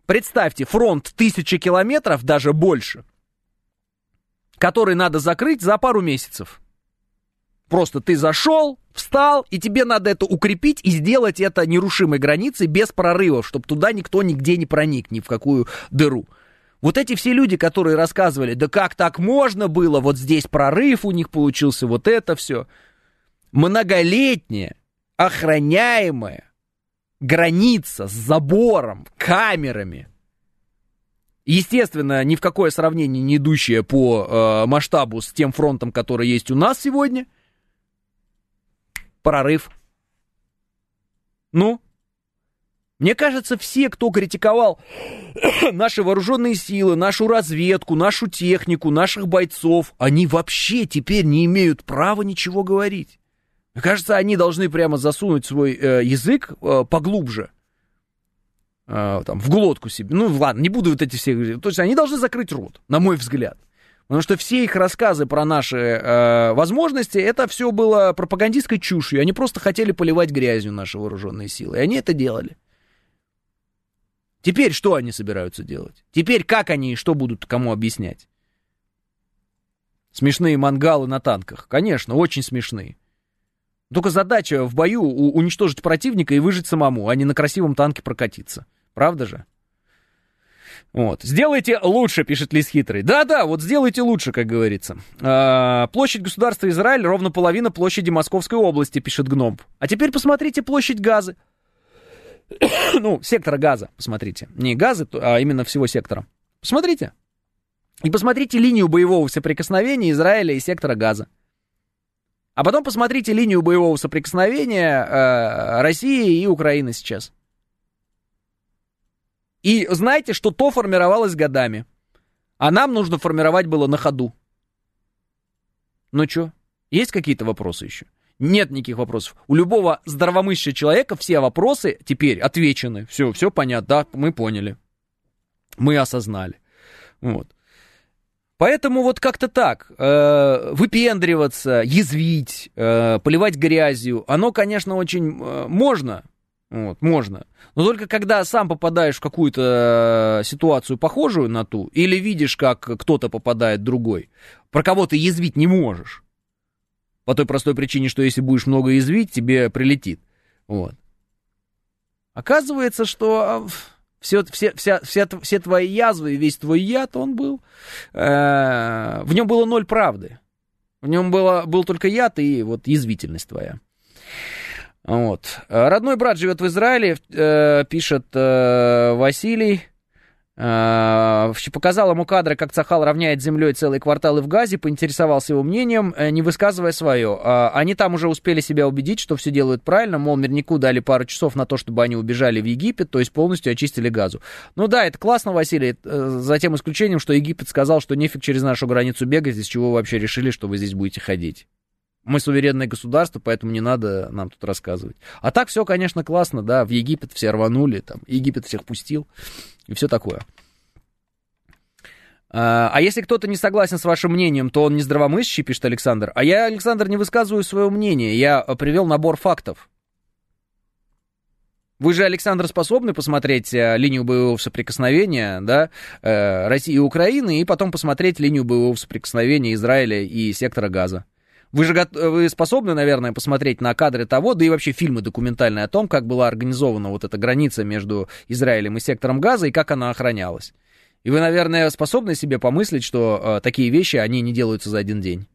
Speaker 2: Представьте, фронт тысячи километров, даже больше, который надо закрыть за пару месяцев. Просто ты зашел, встал, и тебе надо это укрепить и сделать это нерушимой границей без прорывов, чтобы туда никто нигде не проник, ни в какую дыру. Вот эти все люди, которые рассказывали, да как так можно было, вот здесь прорыв у них получился, вот это все. Многолетнее, охраняемое, Граница с забором, камерами. Естественно, ни в какое сравнение не идущее по э, масштабу с тем фронтом, который есть у нас сегодня. Прорыв. Ну, мне кажется, все, кто критиковал наши вооруженные силы, нашу разведку, нашу технику, наших бойцов, они вообще теперь не имеют права ничего говорить. Мне кажется, они должны прямо засунуть свой э, язык э, поглубже. Э, там, в глотку себе. Ну, ладно, не буду вот эти все... То есть они должны закрыть рот, на мой взгляд. Потому что все их рассказы про наши э, возможности, это все было пропагандистской чушью. Они просто хотели поливать грязью наши вооруженные силы. И они это делали. Теперь что они собираются делать? Теперь как они и что будут кому объяснять? Смешные мангалы на танках. Конечно, очень смешные. Только задача в бою уничтожить противника и выжить самому, а не на красивом танке прокатиться. Правда же? Вот. Сделайте лучше, пишет Лис Хитрый. Да-да, вот сделайте лучше, как говорится. А, площадь государства Израиль ровно половина площади Московской области, пишет Гном. А теперь посмотрите площадь Газы. ну, сектора газа, посмотрите. Не газы, а именно всего сектора. Посмотрите. И посмотрите линию боевого соприкосновения Израиля и сектора газа. А потом посмотрите линию боевого соприкосновения э, России и Украины сейчас. И знаете, что то формировалось годами. А нам нужно формировать было на ходу. Ну что, есть какие-то вопросы еще? Нет никаких вопросов. У любого здравомыслящего человека все вопросы теперь отвечены. Все, все понятно, да, мы поняли. Мы осознали. Вот. Поэтому вот как-то так, э, выпендриваться, язвить, э, поливать грязью, оно, конечно, очень э, можно, вот, можно. Но только когда сам попадаешь в какую-то э, ситуацию похожую на ту, или видишь, как кто-то попадает другой, про кого ты язвить не можешь. По той простой причине, что если будешь много извить, тебе прилетит. Вот. Оказывается, что все, все, вся, вся, все твои язвы и весь твой яд, он был... Э, в нем было ноль правды. В нем было, был только яд и вот язвительность твоя. Вот. Родной брат живет в Израиле, э, пишет э, Василий. Э, показал ему кадры, как Цахал равняет землей целые кварталы в Газе, поинтересовался его мнением, э, не высказывая свое. Э, они там уже успели себя убедить, что все делают правильно, мол, мирнику дали пару часов на то, чтобы они убежали в Египет, то есть полностью очистили Газу. Ну да, это классно, Василий, за тем исключением, что Египет сказал, что нефиг через нашу границу бегать, из чего вы вообще решили, что вы здесь будете ходить. Мы суверенное государство, поэтому не надо нам тут рассказывать. А так все, конечно, классно, да, в Египет все рванули, там, Египет всех пустил и все такое. А, а если кто-то не согласен с вашим мнением, то он не здравомыслящий, пишет Александр. А я, Александр, не высказываю свое мнение. Я привел набор фактов. Вы же, Александр, способны посмотреть э, линию боевого соприкосновения да, э, России и Украины и потом посмотреть линию боевого соприкосновения Израиля и сектора Газа? Вы же вы способны, наверное, посмотреть на кадры того, да и вообще фильмы документальные о том, как была организована вот эта граница между Израилем и сектором Газа и как она охранялась. И вы, наверное, способны себе помыслить, что э, такие вещи, они не делаются за один день.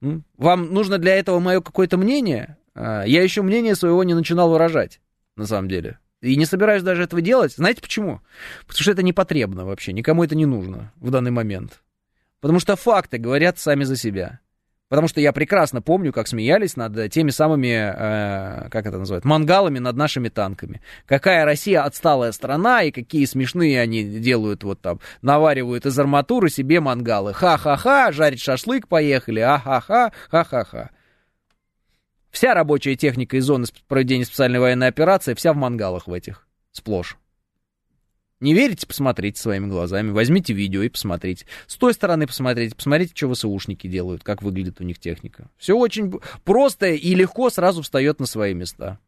Speaker 2: Вам нужно для этого мое какое-то мнение? Э, я еще мнение своего не начинал выражать, на самом деле. И не собираюсь даже этого делать. Знаете почему? Потому что это непотребно вообще, никому это не нужно в данный момент. Потому что факты говорят сами за себя. Потому что я прекрасно помню, как смеялись над теми самыми, э, как это называют, мангалами над нашими танками. Какая Россия отсталая страна, и какие смешные они делают, вот там, наваривают из арматуры себе мангалы. Ха-ха-ха, жарить шашлык поехали, а-ха-ха, ха-ха-ха. Вся рабочая техника из зоны проведения специальной военной операции, вся в мангалах в этих, сплошь. Не верите, посмотрите своими глазами, возьмите видео и посмотрите. С той стороны посмотрите, посмотрите, что ВСУшники делают, как выглядит у них техника. Все очень просто и легко сразу встает на свои места.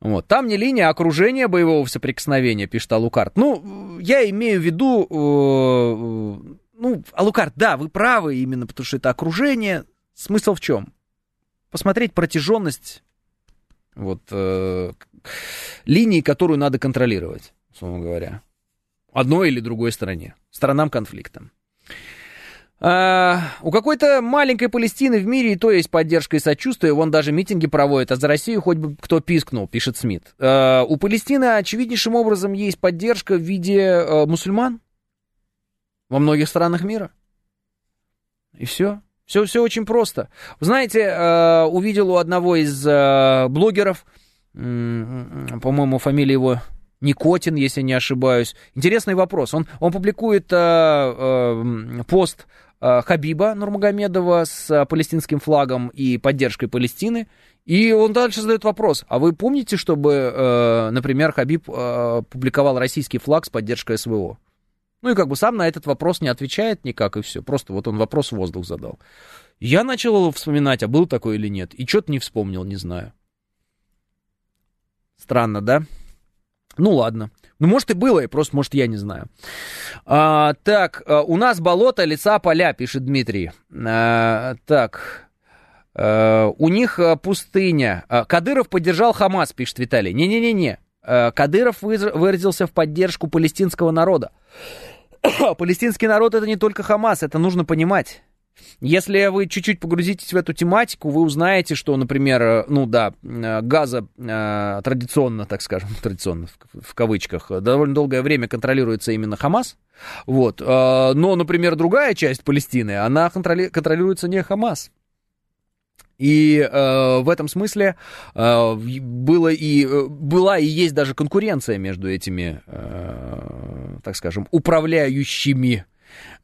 Speaker 2: Вот. Там не линия окружения боевого соприкосновения, пишет Алукарт. Ну, я имею в виду... Э, ну, Алукарт, да, вы правы именно, потому что это окружение. Смысл в чем? Посмотреть протяженность вот, э, линии, которую надо контролировать, условно говоря. Одной или другой стороне. Сторонам конфликта. А, у какой-то маленькой Палестины в мире и то есть поддержка и сочувствие, вон даже митинги проводят, а за Россию хоть бы кто пискнул, пишет Смит. А, у Палестины очевиднейшим образом есть поддержка в виде а, мусульман во многих странах мира. И все. Все, все очень просто. Знаете, а, увидел у одного из а, блогеров, по-моему, фамилия его Никотин, если не ошибаюсь. Интересный вопрос. Он, он публикует э, э, пост э, Хабиба Нурмагомедова с э, палестинским флагом и поддержкой Палестины. И он дальше задает вопрос. А вы помните, чтобы, э, например, Хабиб э, публиковал российский флаг с поддержкой СВО? Ну и как бы сам на этот вопрос не отвечает никак, и все. Просто вот он вопрос в воздух задал. Я начал вспоминать, а был такой или нет. И что-то не вспомнил, не знаю. Странно, да? Ну ладно. Ну, может, и было, и просто, может, я не знаю. А, так, а, у нас болото, леса, поля, пишет Дмитрий. А, так, а, у них а, пустыня. А, Кадыров поддержал Хамас, пишет Виталий. Не-не-не-не. Кадыров выразился в поддержку палестинского народа. Палестинский народ это не только Хамас, это нужно понимать. Если вы чуть-чуть погрузитесь в эту тематику, вы узнаете, что, например, э, ну да, э, газа э, традиционно, так скажем, традиционно в кавычках, довольно долгое время контролируется именно Хамас. Вот. Но, например, другая часть Палестины, она контроли- контролируется не Хамас. И э, в этом смысле э, было и, была и есть даже конкуренция между этими, э, так скажем, управляющими Э,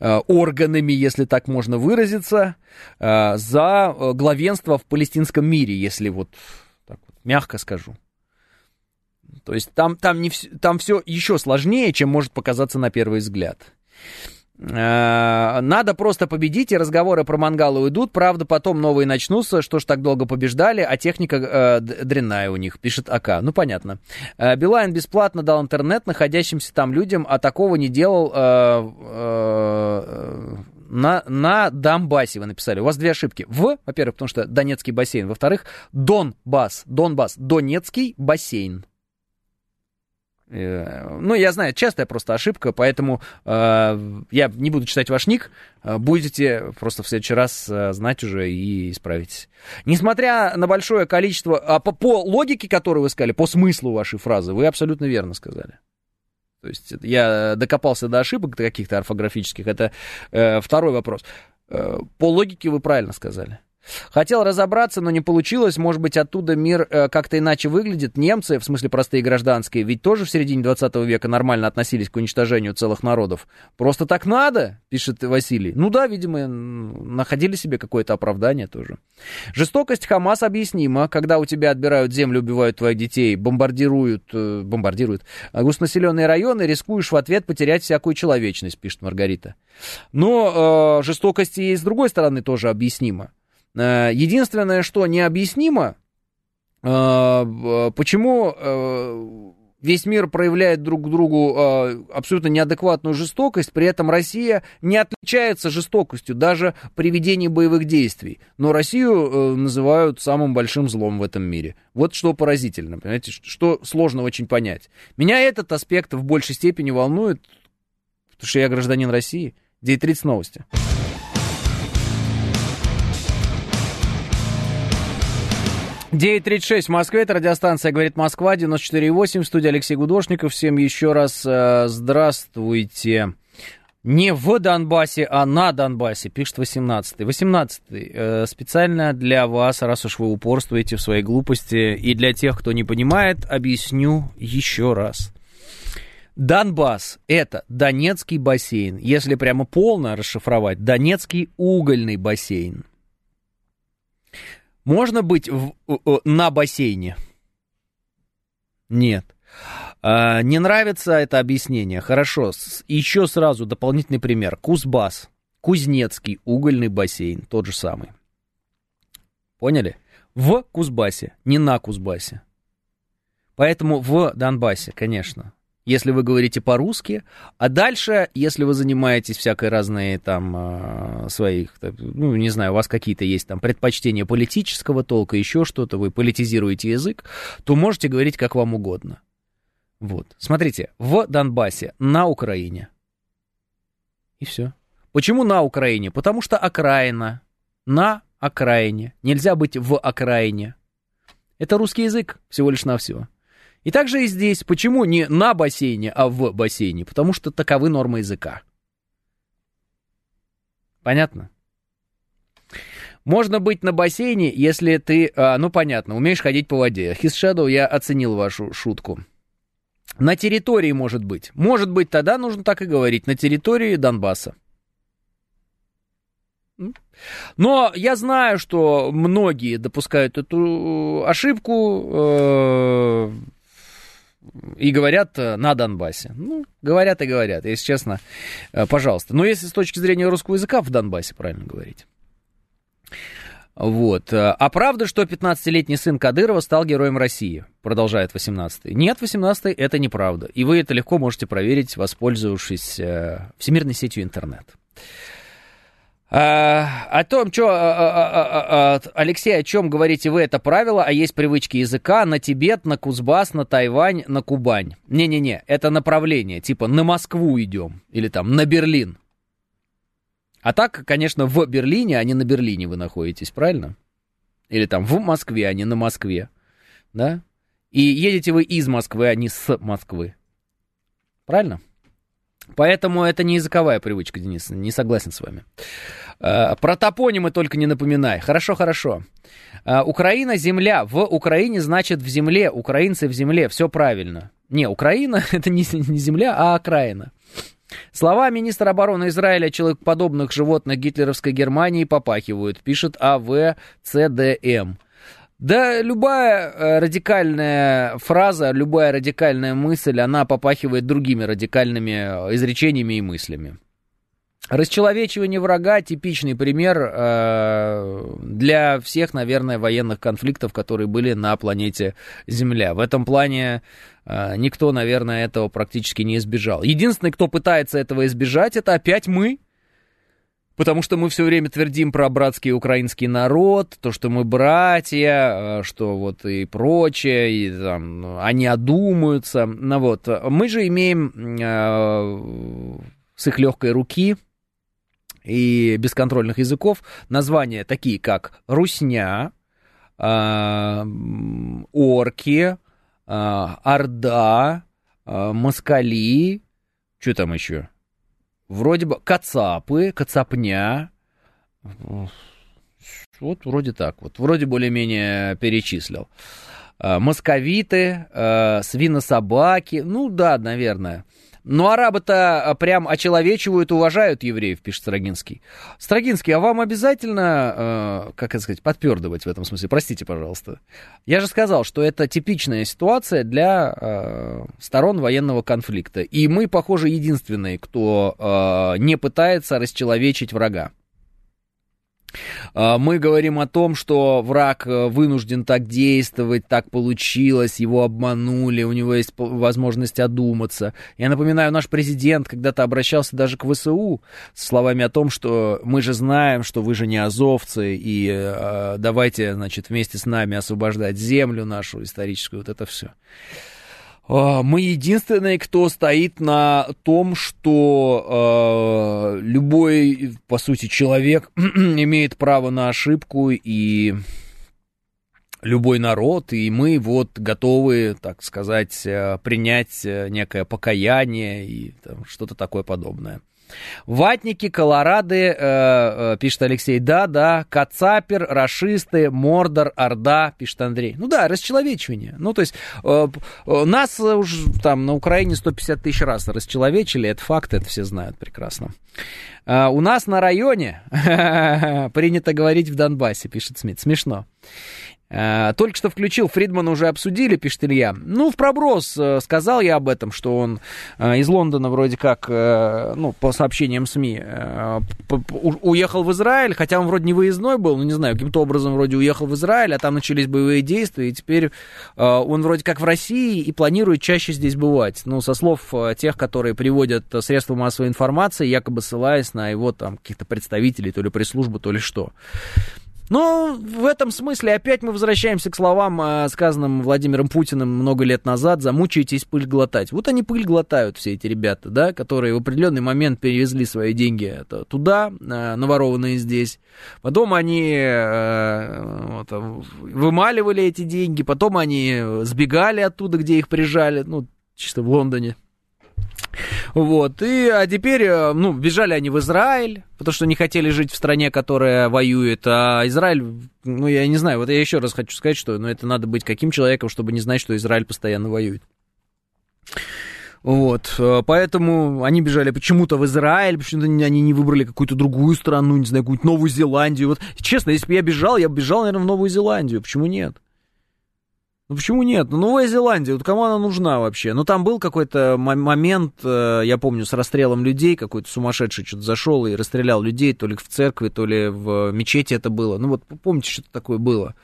Speaker 2: органами, если так можно выразиться, э, за э, главенство в палестинском мире, если вот так вот мягко скажу. То есть там, там, не, там все еще сложнее, чем может показаться на первый взгляд. Э, надо просто победить, и разговоры про мангалы уйдут. Правда, потом новые начнутся. Что ж так долго побеждали, а техника э, дрянная у них, пишет АК. Ну, понятно. Э, Билайн бесплатно дал интернет находящимся там людям, а такого не делал э, э, на, на Донбассе, вы написали. У вас две ошибки. В, во-первых, потому что Донецкий бассейн. Во-вторых, Донбасс. Донбасс. Донецкий бассейн. Э, ну, я знаю, частая просто ошибка, поэтому э, я не буду читать ваш ник. Э, будете просто в следующий раз э, знать уже и исправитесь. Несмотря на большое количество... А по, по логике, которую вы сказали, по смыслу вашей фразы, вы абсолютно верно сказали. То есть я докопался до ошибок каких-то орфографических. Это э, второй вопрос. Э, по логике вы правильно сказали. Хотел разобраться, но не получилось. Может быть, оттуда мир э, как-то иначе выглядит. Немцы, в смысле простые гражданские, ведь тоже в середине 20 века нормально относились к уничтожению целых народов. Просто так надо, пишет Василий. Ну да, видимо, находили себе какое-то оправдание тоже. Жестокость Хамас объяснима. Когда у тебя отбирают землю, убивают твоих детей, бомбардируют, э, бомбардируют густнаселенные районы, рискуешь в ответ потерять всякую человечность, пишет Маргарита. Но э, жестокость и с другой стороны тоже объяснима. Э, единственное, что необъяснимо, э, почему э, весь мир проявляет друг к другу абсолютно неадекватную жестокость, при этом Россия не отличается жестокостью даже при ведении боевых действий. Но Россию называют самым большим злом в этом мире. Вот что поразительно, понимаете, что сложно очень понять. Меня этот аспект в большей степени волнует, потому что я гражданин России. 9.30 новости. 9.36 в Москве, это радиостанция «Говорит Москва», 94.8, в студии Алексей Гудошников. Всем еще раз э, здравствуйте. Не в Донбассе, а на Донбассе, пишет 18-й. 18-й. Э, специально для вас, раз уж вы упорствуете в своей глупости, и для тех, кто не понимает, объясню еще раз. Донбасс – это Донецкий бассейн. Если прямо полно расшифровать, Донецкий угольный бассейн. Можно быть в, на бассейне? Нет. А, не нравится это объяснение. Хорошо. Еще сразу дополнительный пример. Кузбасс. Кузнецкий угольный бассейн. Тот же самый. Поняли? В Кузбассе, не на Кузбассе. Поэтому в Донбассе, конечно если вы говорите по-русски, а дальше, если вы занимаетесь всякой разной там а, своих, ну, не знаю, у вас какие-то есть там предпочтения политического толка, еще что-то, вы политизируете язык, то можете говорить как вам угодно. Вот. Смотрите, в Донбассе, на Украине. И все. Почему на Украине? Потому что окраина. На окраине. Нельзя быть в окраине. Это русский язык всего лишь навсего. И также и здесь. Почему не на бассейне, а в бассейне? Потому что таковы нормы языка. Понятно? Можно быть на бассейне, если ты, а, ну понятно, умеешь ходить по воде. His Shadow, я оценил вашу шутку. На территории может быть. Может быть, тогда нужно так и говорить, на территории Донбасса. Но я знаю, что многие допускают эту ошибку э, и говорят э, на Донбассе. Ну, говорят и говорят, если честно, э, пожалуйста. Но если с точки зрения русского языка в Донбассе правильно говорить. Вот. А правда, что 15-летний сын Кадырова стал героем России? Продолжает 18-й. Нет, 18-й, это неправда. И вы это легко можете проверить, воспользовавшись э, всемирной сетью интернет. А, о том, что, а, а, а, Алексей, о чем говорите вы, это правило, а есть привычки языка на Тибет, на Кузбасс, на Тайвань, на Кубань. Не-не-не, это направление, типа на Москву идем, или там на Берлин. А так, конечно, в Берлине, а не на Берлине вы находитесь, правильно? Или там в Москве, а не на Москве, да? И едете вы из Москвы, а не с Москвы. Правильно? Поэтому это не языковая привычка, Денис, не согласен с вами. А, про топонимы только не напоминай. Хорошо, хорошо. А, Украина, земля. В Украине значит в земле. Украинцы в земле. Все правильно. Не, Украина это не, не земля, а окраина. Слова министра обороны Израиля человекоподобных животных гитлеровской Германии попахивают, пишет АВЦДМ. Да, любая э, радикальная фраза, любая радикальная мысль, она попахивает другими радикальными э, изречениями и мыслями. Расчеловечивание врага – типичный пример э, для всех, наверное, военных конфликтов, которые были на планете Земля. В этом плане э, никто, наверное, этого практически не избежал. Единственный, кто пытается этого избежать, это опять мы, потому что мы все время твердим про братский украинский народ, то, что мы братья, э, что вот и прочее, и там, они одумаются. Ну вот, мы же имеем с их легкой руки – и бесконтрольных языков названия такие, как русня, э, орки, э, орда, э, москали, что там еще? Вроде бы кацапы, кацапня. Вот вроде так вот. Вроде более-менее перечислил. Московиты, свинособаки. Ну да, наверное. Но арабы-то а, прям очеловечивают, уважают евреев, пишет Строгинский. Строгинский, а вам обязательно, э, как это сказать, подпердывать в этом смысле? Простите, пожалуйста. Я же сказал, что это типичная ситуация для э, сторон военного конфликта. И мы, похоже, единственные, кто э, не пытается расчеловечить врага. А, мы говорим о том, что враг э, вынужден так действовать, так получилось, его обманули, у него есть возможность одуматься. Я напоминаю, наш президент когда-то обращался даже к ВСУ с словами о том, что мы же знаем, что вы же не азовцы, и э, давайте, значит, вместе с нами освобождать землю нашу историческую, вот это все. А, мы единственные, кто стоит на том, что э, любой, по сути, человек имеет право на ошибку, и любой народ, и мы вот готовы, так сказать, э, принять некое покаяние и что-то такое подобное. Ватники, колорады, э, э, пишет Алексей, да, да, Кацапер, расисты, Мордор, Орда, пишет Андрей. Ну да, расчеловечивание. Ну, то есть, э, э, нас уже там на Украине 150 тысяч раз расчеловечили, это факт, это все знают прекрасно. Э, у нас на районе принято говорить в Донбассе, пишет Смит. Смешно. Э, только что включил, Фридмана уже обсудили, пишет Илья. Ну, в проброс э, сказал я об этом, что он э, из Лондона вроде как, ну, по сообщениям СМИ, уехал в Израиль, хотя он вроде не выездной был, ну, не знаю, каким-то образом вроде уехал в Израиль, а там начались боевые действия, и теперь он вроде как в России и планирует чаще здесь бывать. Ну, со слов тех, которые приводят средства массовой информации, якобы ссылаясь на его там каких-то представителей, то ли пресс-службы, то ли что. Но в этом смысле опять мы возвращаемся к словам, э, сказанным Владимиром Путиным много лет назад, замучаетесь пыль глотать. Вот они пыль глотают, все эти ребята, да, которые в определенный момент перевезли свои деньги туда, э, наворованные здесь. Потом они э, вот, вымаливали эти деньги, потом они сбегали оттуда, где их прижали, ну, чисто в Лондоне, вот, и, а теперь, э, ну, бежали они в Израиль, потому что не хотели жить в стране, которая воюет, а Израиль, ну, я не знаю, вот я еще раз хочу сказать, что, ну, это надо быть каким человеком, чтобы не знать, что Израиль постоянно воюет. Вот, э, поэтому они бежали почему-то в Израиль, почему-то они не выбрали какую-то другую страну, не знаю, какую-то Новую Зеландию. Вот, честно, если бы я бежал, я бы бежал, наверное, в Новую Зеландию. Почему нет? Ну почему нет? Ну, Новая Зеландия, вот кому она нужна вообще? Ну, там был какой-то момент, э, я помню, с расстрелом людей, какой-то сумасшедший что-то зашел и расстрелял людей, то ли в церкви, то ли в мечети это было. Ну, вот помните, что-то такое было.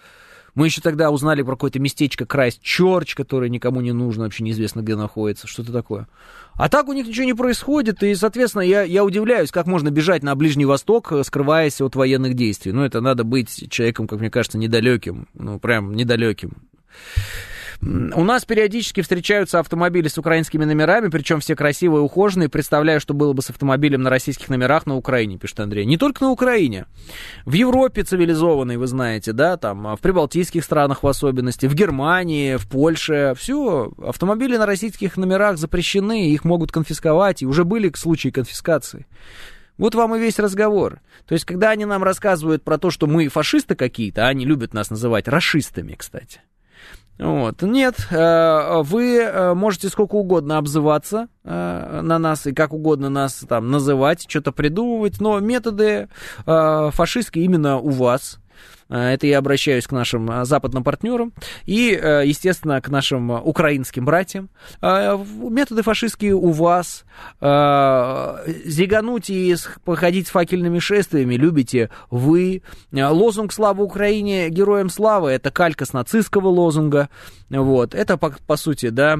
Speaker 2: Мы еще тогда узнали про какое-то местечко Крайст Чорч, которое никому не нужно, вообще неизвестно, где находится, что-то такое. А так у них ничего не происходит, и, соответственно, я, я удивляюсь, как можно бежать на Ближний Восток, э, скрываясь от военных действий. Ну, это надо быть человеком, как мне кажется, недалеким, ну, прям недалеким. У нас периодически встречаются автомобили с украинскими номерами, причем все красивые ухоженные. Представляю, что было бы с автомобилем на российских номерах на Украине, пишет Андрей. Не только на Украине. В Европе цивилизованной, вы знаете, да, там, в прибалтийских странах в особенности, в Германии, в Польше. Все, автомобили на российских номерах запрещены, их могут конфисковать, и уже были случаи конфискации. Вот вам и весь разговор. То есть, когда они нам рассказывают про то, что мы фашисты какие-то, а они любят нас называть расистами, кстати. Вот. Нет, э, вы э, можете сколько угодно обзываться э, на нас и как угодно нас там называть, что-то придумывать, но методы фашистские именно у вас. Э, это я обращаюсь к нашим э, западным партнерам и, э, естественно, к нашим украинским братьям. Методы фашистские у вас. Зигануть и походить с факельными шествиями любите вы. Лозунг «Слава Украине! Героям славы» — это калька с нацистского лозунга. Вот. Это, по, по сути, да,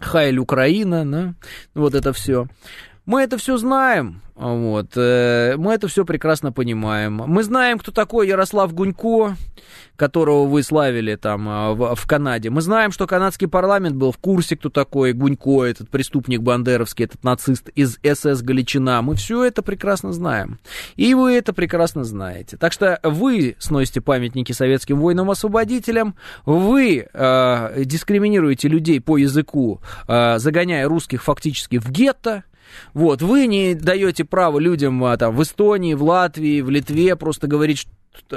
Speaker 2: Хайль Украина, да, вот это все. Мы это все знаем, вот, э, мы это все прекрасно понимаем. Мы знаем, кто такой Ярослав Гунько, которого вы славили там а, в, в Канаде. Мы знаем, что канадский парламент был в курсе, кто такой Гунько, этот преступник бандеровский, этот нацист из СС Галичина. Мы все это прекрасно знаем. И вы это прекрасно знаете. Так что вы сносите памятники советским воинам-освободителям, вы э, дискриминируете людей по языку, э, загоняя русских фактически в гетто, вот, вы не даете право людям а, там, в Эстонии, в Латвии, в Литве просто говорить,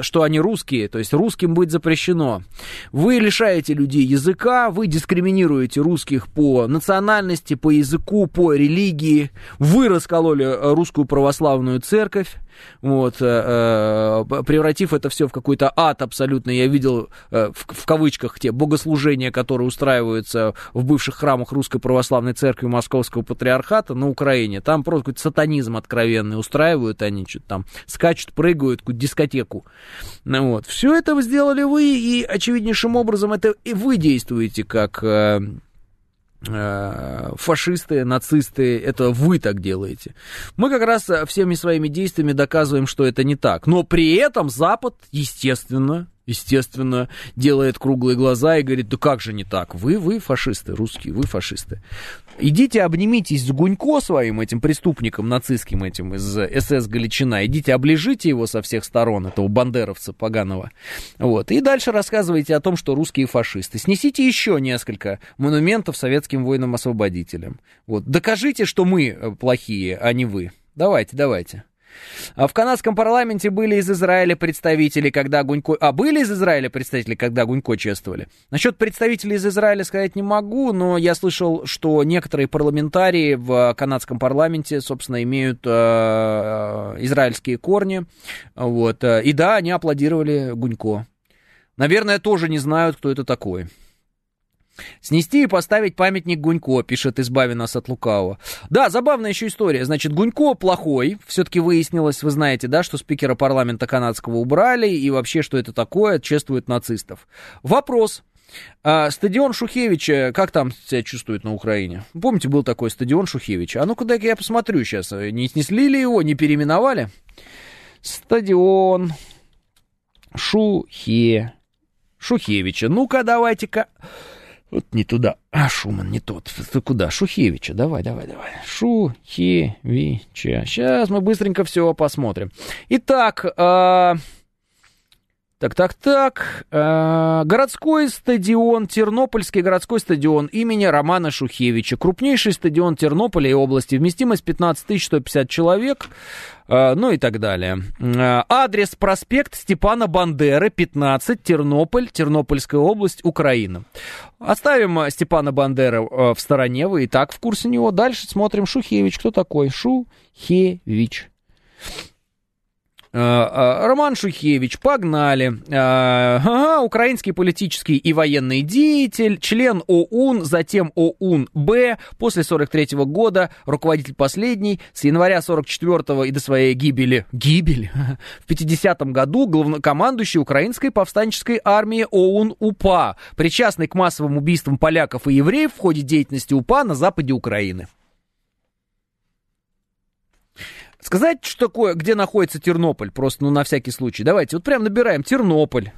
Speaker 2: что они русские, то есть русским быть запрещено. Вы лишаете людей языка, вы дискриминируете русских по национальности, по языку, по религии, вы раскололи э, русскую православную церковь, вот, э, э, превратив это все в какой-то ад абсолютно. Я видел в, в кавычках те богослужения, которые устраиваются в бывших храмах Русской Православной Церкви Московского Патриархата на Украине. Там просто какой-то сатанизм откровенный устраивают они, что-то там скачут, прыгают, какую-то дискотеку ну, вот. Все это сделали вы, и очевиднейшим образом это и вы действуете как э, э, фашисты, нацисты, это вы так делаете. Мы как раз всеми своими действиями доказываем, что это не так. Но при этом Запад, естественно, естественно, делает круглые глаза и говорит, да как же не так? Вы, вы фашисты, русские, вы фашисты. Идите обнимитесь с Гунько своим, этим преступником нацистским этим из СС Галичина. Идите оближите его со всех сторон, этого бандеровца поганого. Вот. И дальше рассказывайте о том, что русские фашисты. Снесите еще несколько монументов советским воинам-освободителям. Вот. Докажите, что мы э, плохие, а не вы. Давайте, давайте. А в канадском парламенте были из Израиля представители, когда Гунько... А, были из Израиля представители, когда Гунько чествовали? Насчет представителей из Израиля сказать не могу, но я слышал, что некоторые парламентарии в канадском парламенте, собственно, имеют э, израильские корни. Вот. Э, и да, они аплодировали Гунько. Наверное, тоже не знают, кто это такой. Снести и поставить памятник Гунько, пишет «Избави нас от лукавого». Да, забавная еще история. Значит, Гунько плохой. Все-таки выяснилось, вы знаете, да, что спикера парламента канадского убрали, и вообще, что это такое, чествует нацистов. Вопрос. А, стадион Шухевича, как там себя чувствует на Украине? Помните, был такой стадион Шухевича? А ну-ка, дай-ка я посмотрю сейчас. Не снесли ли его, не переименовали? Стадион Шухе... Шухевича. Ну-ка, давайте-ка... Вот не туда. А, Шуман не тот. Ты куда? Шухевича. Давай, давай, давай. Шухевича. Сейчас мы быстренько все посмотрим. Итак, э, так, так, так. Э, городской стадион, Тернопольский городской стадион имени Романа Шухевича. Крупнейший стадион Тернополя и области. Вместимость 15 150 человек. Э, ну и так далее. Э, адрес проспект Степана Бандеры, 15, Тернополь, Тернопольская область, Украина. Оставим Степана Бандеры в стороне, вы и так в курсе него. Дальше смотрим Шухевич. Кто такой? Шухевич. Э, э, Роман Шухевич, погнали. Э, ага, украинский политический и военный деятель, член ОУН, затем ОУН-Б, после 43 -го года, руководитель последний, с января 44 и до своей гибели, гибель, в 50 году главнокомандующий украинской повстанческой армии ОУН-УПА, причастный к массовым убийствам поляков и евреев в ходе деятельности УПА на западе Украины. Сказать, что такое, где находится Тернополь, просто, ну, на всякий случай. Давайте, вот прям набираем Тернополь.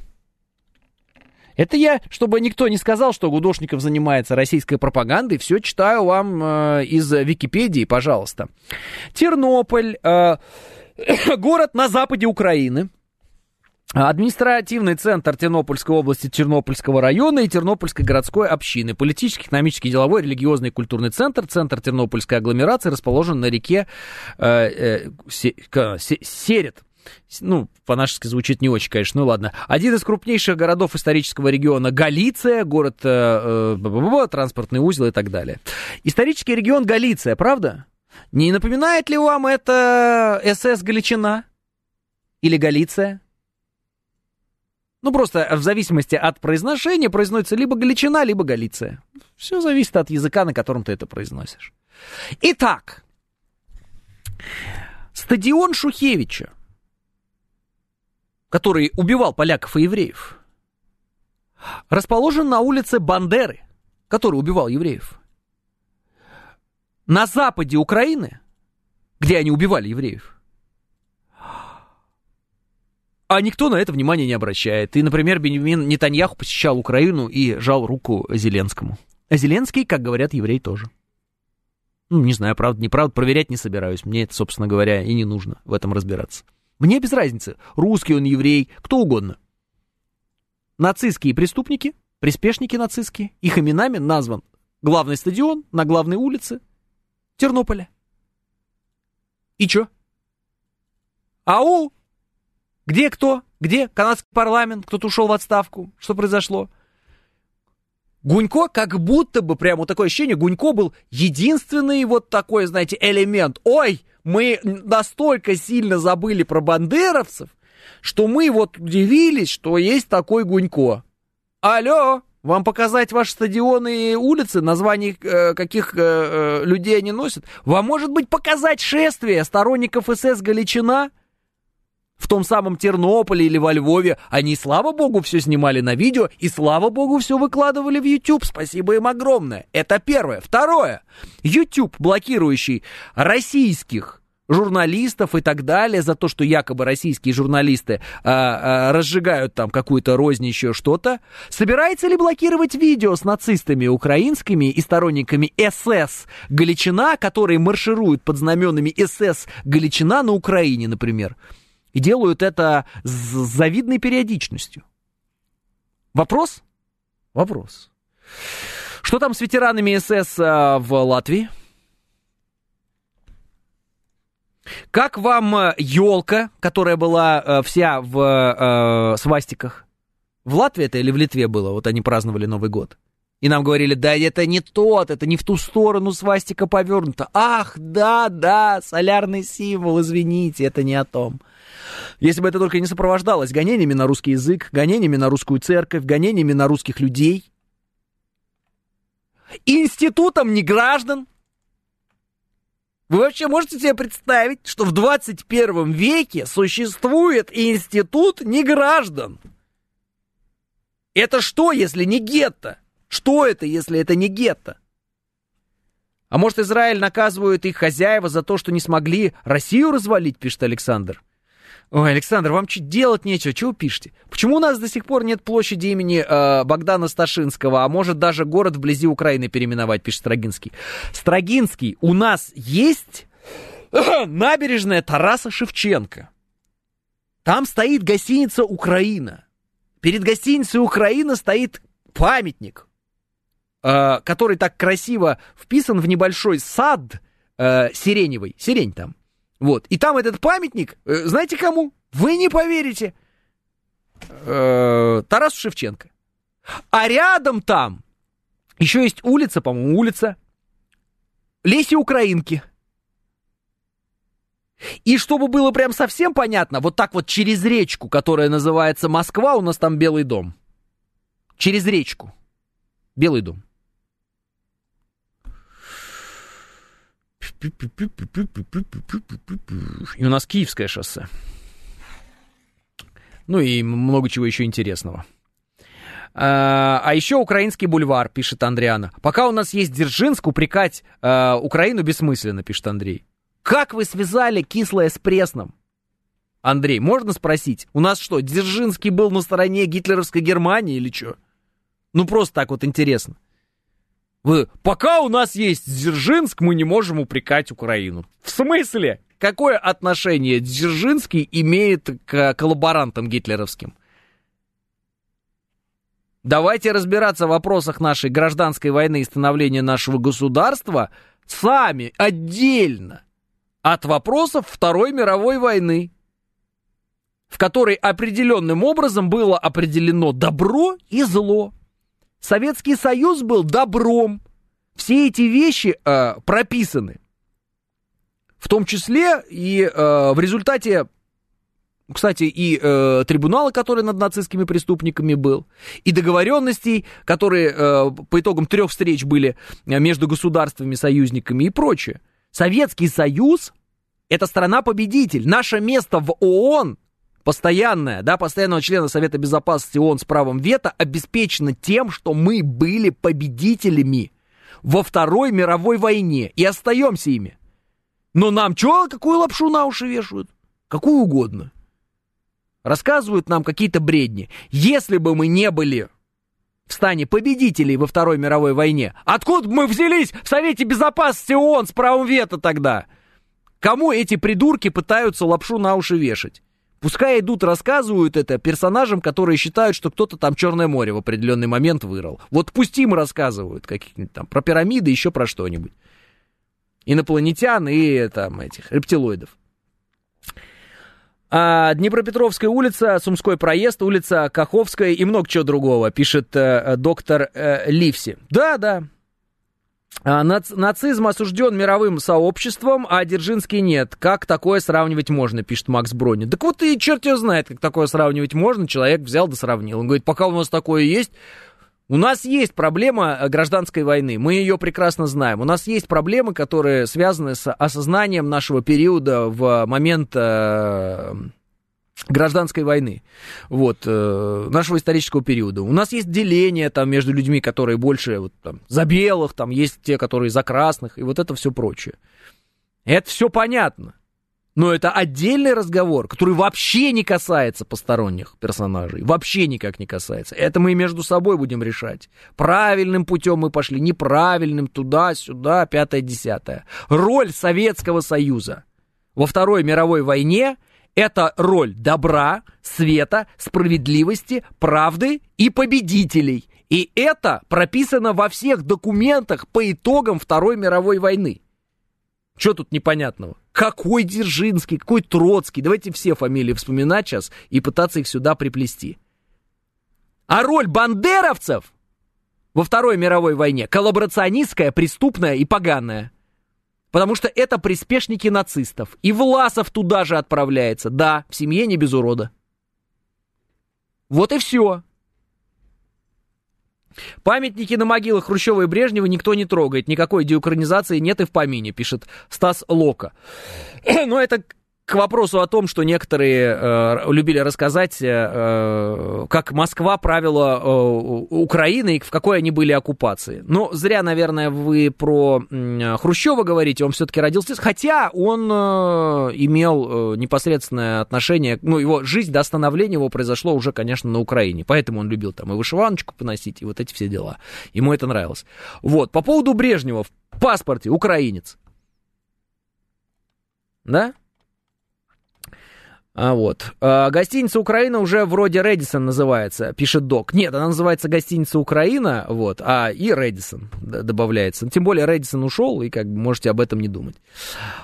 Speaker 2: Это я, чтобы никто не сказал, что Гудошников занимается российской пропагандой, все читаю вам э, из Википедии, пожалуйста. Тернополь, э, город на западе Украины. Административный центр Тернопольской области, Тернопольского района и Тернопольской городской общины. Политический, экономический, деловой, религиозный и культурный центр. Центр Тернопольской агломерации расположен на реке э, э, се, се, Серет. Ну, по-нашески звучит не очень, конечно, ну ладно. Один из крупнейших городов исторического региона Галиция, город, э, э, транспортный узел и так далее. Исторический регион Галиция, правда? Не напоминает ли вам это СС Галичина? Или Галиция? Ну, просто в зависимости от произношения произносится либо Галичина, либо Галиция. Все зависит от языка, на котором ты это произносишь. Итак, стадион Шухевича, который убивал поляков и евреев, расположен на улице Бандеры, который убивал евреев. На западе Украины, где они убивали евреев, а никто на это внимания не обращает. И, например, Бенjamin Нетаньяху посещал Украину и жал руку Зеленскому. А Зеленский, как говорят, еврей тоже. Ну, не знаю, правда, неправда, проверять не собираюсь. Мне это, собственно говоря, и не нужно в этом разбираться. Мне без разницы, русский он, еврей, кто угодно. Нацистские преступники, приспешники нацистские, их именами назван главный стадион на главной улице Тернополя. И чё? Ау! Где кто? Где канадский парламент? Кто-то ушел в отставку? Что произошло? Гунько как будто бы, прямо вот такое ощущение, Гунько был единственный вот такой, знаете, элемент. Ой, мы настолько сильно забыли про бандеровцев, что мы вот удивились, что есть такой Гунько. Алло, вам показать ваши стадионы и улицы, названия э, каких э, э, людей они носят? Вам, может быть, показать шествие сторонников СС Галичина? В том самом Тернополе или во Львове, они, слава богу, все снимали на видео и, слава богу, все выкладывали в YouTube. Спасибо им огромное. Это первое. Второе. YouTube, блокирующий российских журналистов и так далее за то, что якобы российские журналисты а, а, разжигают там какую-то рознь, еще что-то. Собирается ли блокировать видео с нацистами украинскими и сторонниками СС Галичина, которые маршируют под знаменами СС Галичина на Украине, например? И делают это с завидной периодичностью. Вопрос? Вопрос. Что там с ветеранами СС а, в Латвии? Как вам елка, э, которая была э, вся в э, свастиках? В Латвии это или в Литве было? Вот они праздновали Новый год. И нам говорили, да это не тот, это не в ту сторону свастика повернута. Ах, да, да, солярный символ, извините, это не о том. Если бы это только не сопровождалось гонениями на русский язык, гонениями на русскую церковь, гонениями на русских людей, институтом неграждан. Вы вообще можете себе представить, что в 21 веке существует институт неграждан? Это что, если не гетто? Что это, если это не гетто? А может, Израиль наказывает их хозяева за то, что не смогли Россию развалить, пишет Александр. Ой, Александр, вам что делать нечего, чего пишете? Почему у нас до сих пор нет площади имени э, Богдана Сташинского, а может даже город вблизи Украины переименовать, пишет Строгинский. Строгинский, у нас есть набережная Тараса Шевченко. Там стоит гостиница «Украина». Перед гостиницей «Украина» стоит памятник, э, который так красиво вписан в небольшой сад э, сиреневый. Сирень там. Вот. И там этот памятник, э, знаете кому? Вы не поверите. Э, Тарасу Шевченко. А рядом там еще есть улица, по-моему, улица Леси Украинки. И чтобы было прям совсем понятно, вот так вот через речку, которая называется Москва, у нас там Белый дом. Через речку. Белый дом. И у нас Киевское шоссе. Ну и много чего еще интересного. А, а еще украинский бульвар, пишет Андриана. Пока у нас есть Дзержинск, упрекать а, Украину бессмысленно, пишет Андрей. Как вы связали кислое с пресным? Андрей, можно спросить? У нас что, Дзержинский был на стороне гитлеровской Германии или что? Ну просто так вот интересно. Вы, пока у нас есть Дзержинск, мы не можем упрекать Украину. В смысле? Какое отношение Дзержинский имеет к коллаборантам гитлеровским? Давайте разбираться в вопросах нашей гражданской войны и становления нашего государства сами, отдельно, от вопросов Второй мировой войны, в которой определенным образом было определено добро и зло. Советский Союз был добром. Все эти вещи э, прописаны. В том числе и э, в результате, кстати, и э, трибунала, который над нацистскими преступниками был, и договоренностей, которые э, по итогам трех встреч были э, между государствами, союзниками и прочее. Советский Союз – это страна-победитель. Наше место в ООН постоянная, да, постоянного члена Совета Безопасности ООН с правом вето обеспечена тем, что мы были победителями во Второй мировой войне и остаемся ими. Но нам что, какую лапшу на уши вешают? Какую угодно. Рассказывают нам какие-то бредни. Если бы мы не были в стане победителей во Второй мировой войне, откуда бы мы взялись в Совете Безопасности ООН с правом вето тогда? Кому эти придурки пытаются лапшу на уши вешать? Пускай идут, рассказывают это персонажам, которые считают, что кто-то там Черное море в определенный момент вырыл. Вот пусть им рассказывают какие-нибудь там про пирамиды, еще про что-нибудь. Инопланетян и там этих рептилоидов. А, Днепропетровская улица, Сумской проезд, улица Каховская и много чего другого, пишет э, доктор э, Ливси. Да, да, нацизм осужден мировым сообществом, а Дзержинский нет. Как такое сравнивать можно, пишет Макс Бронин. Так вот и черт его знает, как такое сравнивать можно. Человек взял да сравнил. Он говорит, пока у нас такое есть, у нас есть проблема э, гражданской войны, мы ее прекрасно знаем. У нас есть проблемы, которые связаны с осознанием нашего периода в момент э, гражданской войны, вот, э, нашего исторического периода. У нас есть деление там между людьми, которые больше вот, там, за белых, там есть те, которые за красных, и вот это все прочее. Это все понятно. Но это отдельный разговор, который вообще не касается посторонних персонажей. Вообще никак не касается. Это мы между собой будем решать. Правильным путем мы пошли, неправильным, туда-сюда, пятое-десятое. Роль Советского Союза во Второй мировой войне – это роль добра, света, справедливости, правды и победителей. И это прописано во всех документах по итогам Второй мировой войны. Что тут непонятного? Какой Дзержинский, какой Троцкий? Давайте все фамилии вспоминать сейчас и пытаться их сюда приплести. А роль бандеровцев во Второй мировой войне коллаборационистская, преступная и поганая. Потому что это приспешники нацистов. И Власов туда же отправляется. Да, в семье не без урода. Вот и все. Памятники на могилах Хрущева и Брежнева никто не трогает. Никакой деукранизации нет и в помине, пишет Стас Лока. Но это к вопросу о том, что некоторые э, любили рассказать, э, как Москва правила э, Украиной, в какой они были оккупации. Но зря, наверное, вы про э, Хрущева говорите, он все-таки родился, хотя он э, имел э, непосредственное отношение, ну, его жизнь до становления его произошло уже, конечно, на Украине, поэтому он любил там и вышиваночку поносить, и вот эти все дела. Ему это нравилось. Вот, по поводу Брежнева, в паспорте украинец. Да? А вот. А, гостиница Украина уже вроде Редисон называется, пишет Док. Нет, она называется гостиница Украина, вот, а и Редисон добавляется. Тем более Редисон ушел, и как бы можете об этом не думать.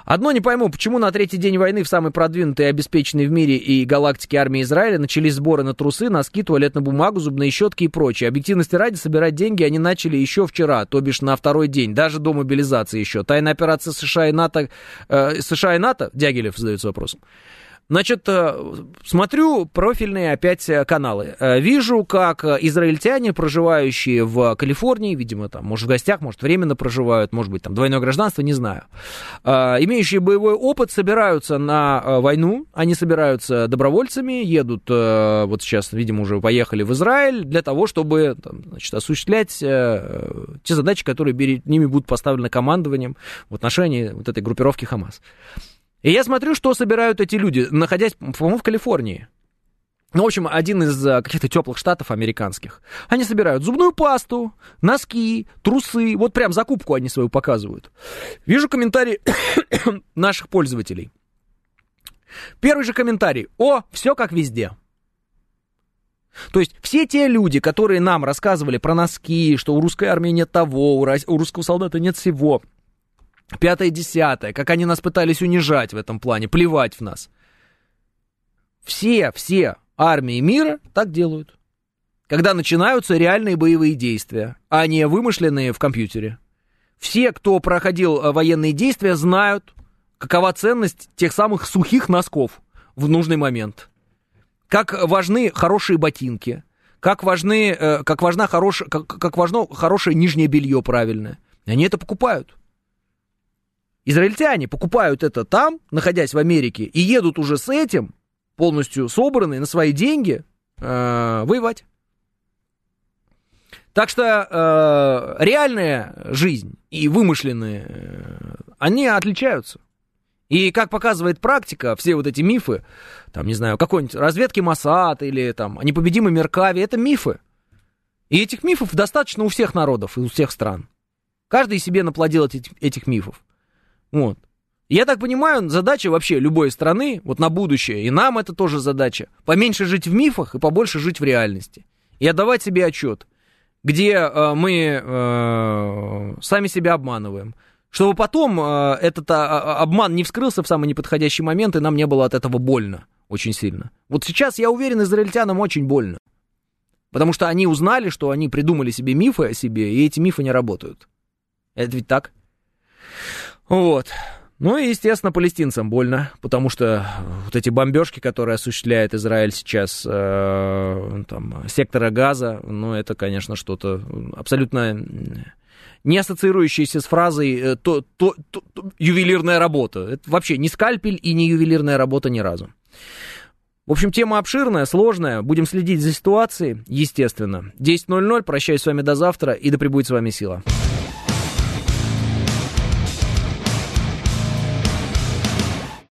Speaker 2: Одно не пойму, почему на третий день войны в самой продвинутой и обеспеченной в мире и галактике армии Израиля начались сборы на трусы, носки, туалетную бумагу, зубные щетки и прочее. Объективности ради собирать деньги они начали еще вчера, то бишь на второй день, даже до мобилизации еще. Тайная операция США и НАТО, э, США и НАТО, Дягилев задается вопросом, Значит, э, смотрю профильные опять э, каналы. Э, вижу, как израильтяне, проживающие в Калифорнии, видимо, там, может, в гостях, может, временно проживают, может быть, там, двойное гражданство, не знаю, имеющие боевой опыт, собираются на войну, они собираются добровольцами, едут, вот сейчас, видимо, уже поехали в Израиль для того, чтобы, там, значит, осуществлять те задачи, которые перед ними будут поставлены командованием в отношении вот этой группировки Хамас. И я смотрю, что собирают эти люди, находясь, по-моему, в Калифорнии. Ну, в общем, один из э, каких-то теплых штатов американских. Они собирают зубную пасту, носки, трусы. Вот прям закупку они свою показывают. Вижу комментарии наших пользователей. Первый же комментарий. О, все как везде. То есть все те люди, которые нам рассказывали про носки, что у русской армии нет того, у русского солдата нет всего, Пятое, десятое, как они нас пытались унижать в этом плане, плевать в нас. Все, все армии мира так делают. Когда начинаются реальные боевые действия, а не вымышленные в компьютере. Все, кто проходил э, военные действия, знают, какова ценность тех самых сухих носков в нужный момент. Как важны хорошие ботинки, как, важны, э, как, важна хорош, как, как важно хорошее нижнее белье правильное. Они это покупают. Израильтяне покупают это там, находясь в Америке, и едут уже с этим, полностью собранные на свои деньги, э, воевать. Так что э, реальная жизнь и вымышленные, э, они отличаются. И как показывает практика, все вот эти мифы, там, не знаю, какой-нибудь разведки Масад или там непобедимый Меркави, это мифы. И этих мифов достаточно у всех народов и у всех стран. Каждый себе наплодил этих, этих мифов. Вот. Я так понимаю, задача вообще любой страны, вот на будущее, и нам это тоже задача, поменьше жить в мифах и побольше жить в реальности. И отдавать себе отчет, где э, мы э, сами себя обманываем. Чтобы потом э, этот а, обман не вскрылся в самый неподходящий момент, и нам не было от этого больно очень сильно. Вот сейчас, я уверен, израильтянам очень больно. Потому что они узнали, что они придумали себе мифы о себе, и эти мифы не работают. Это ведь так? Вот. Ну и, естественно, палестинцам больно, потому что вот эти бомбежки, которые осуществляет Израиль сейчас, э, там, сектора газа, ну, это, конечно, что-то абсолютно не ассоциирующееся с фразой э, то, то, то, то, ювелирная работа. Это вообще не скальпель и не ювелирная работа ни разу. В общем, тема обширная, сложная. Будем следить за ситуацией, естественно. 10.00. Прощаюсь с вами до завтра и да пребудет с вами сила.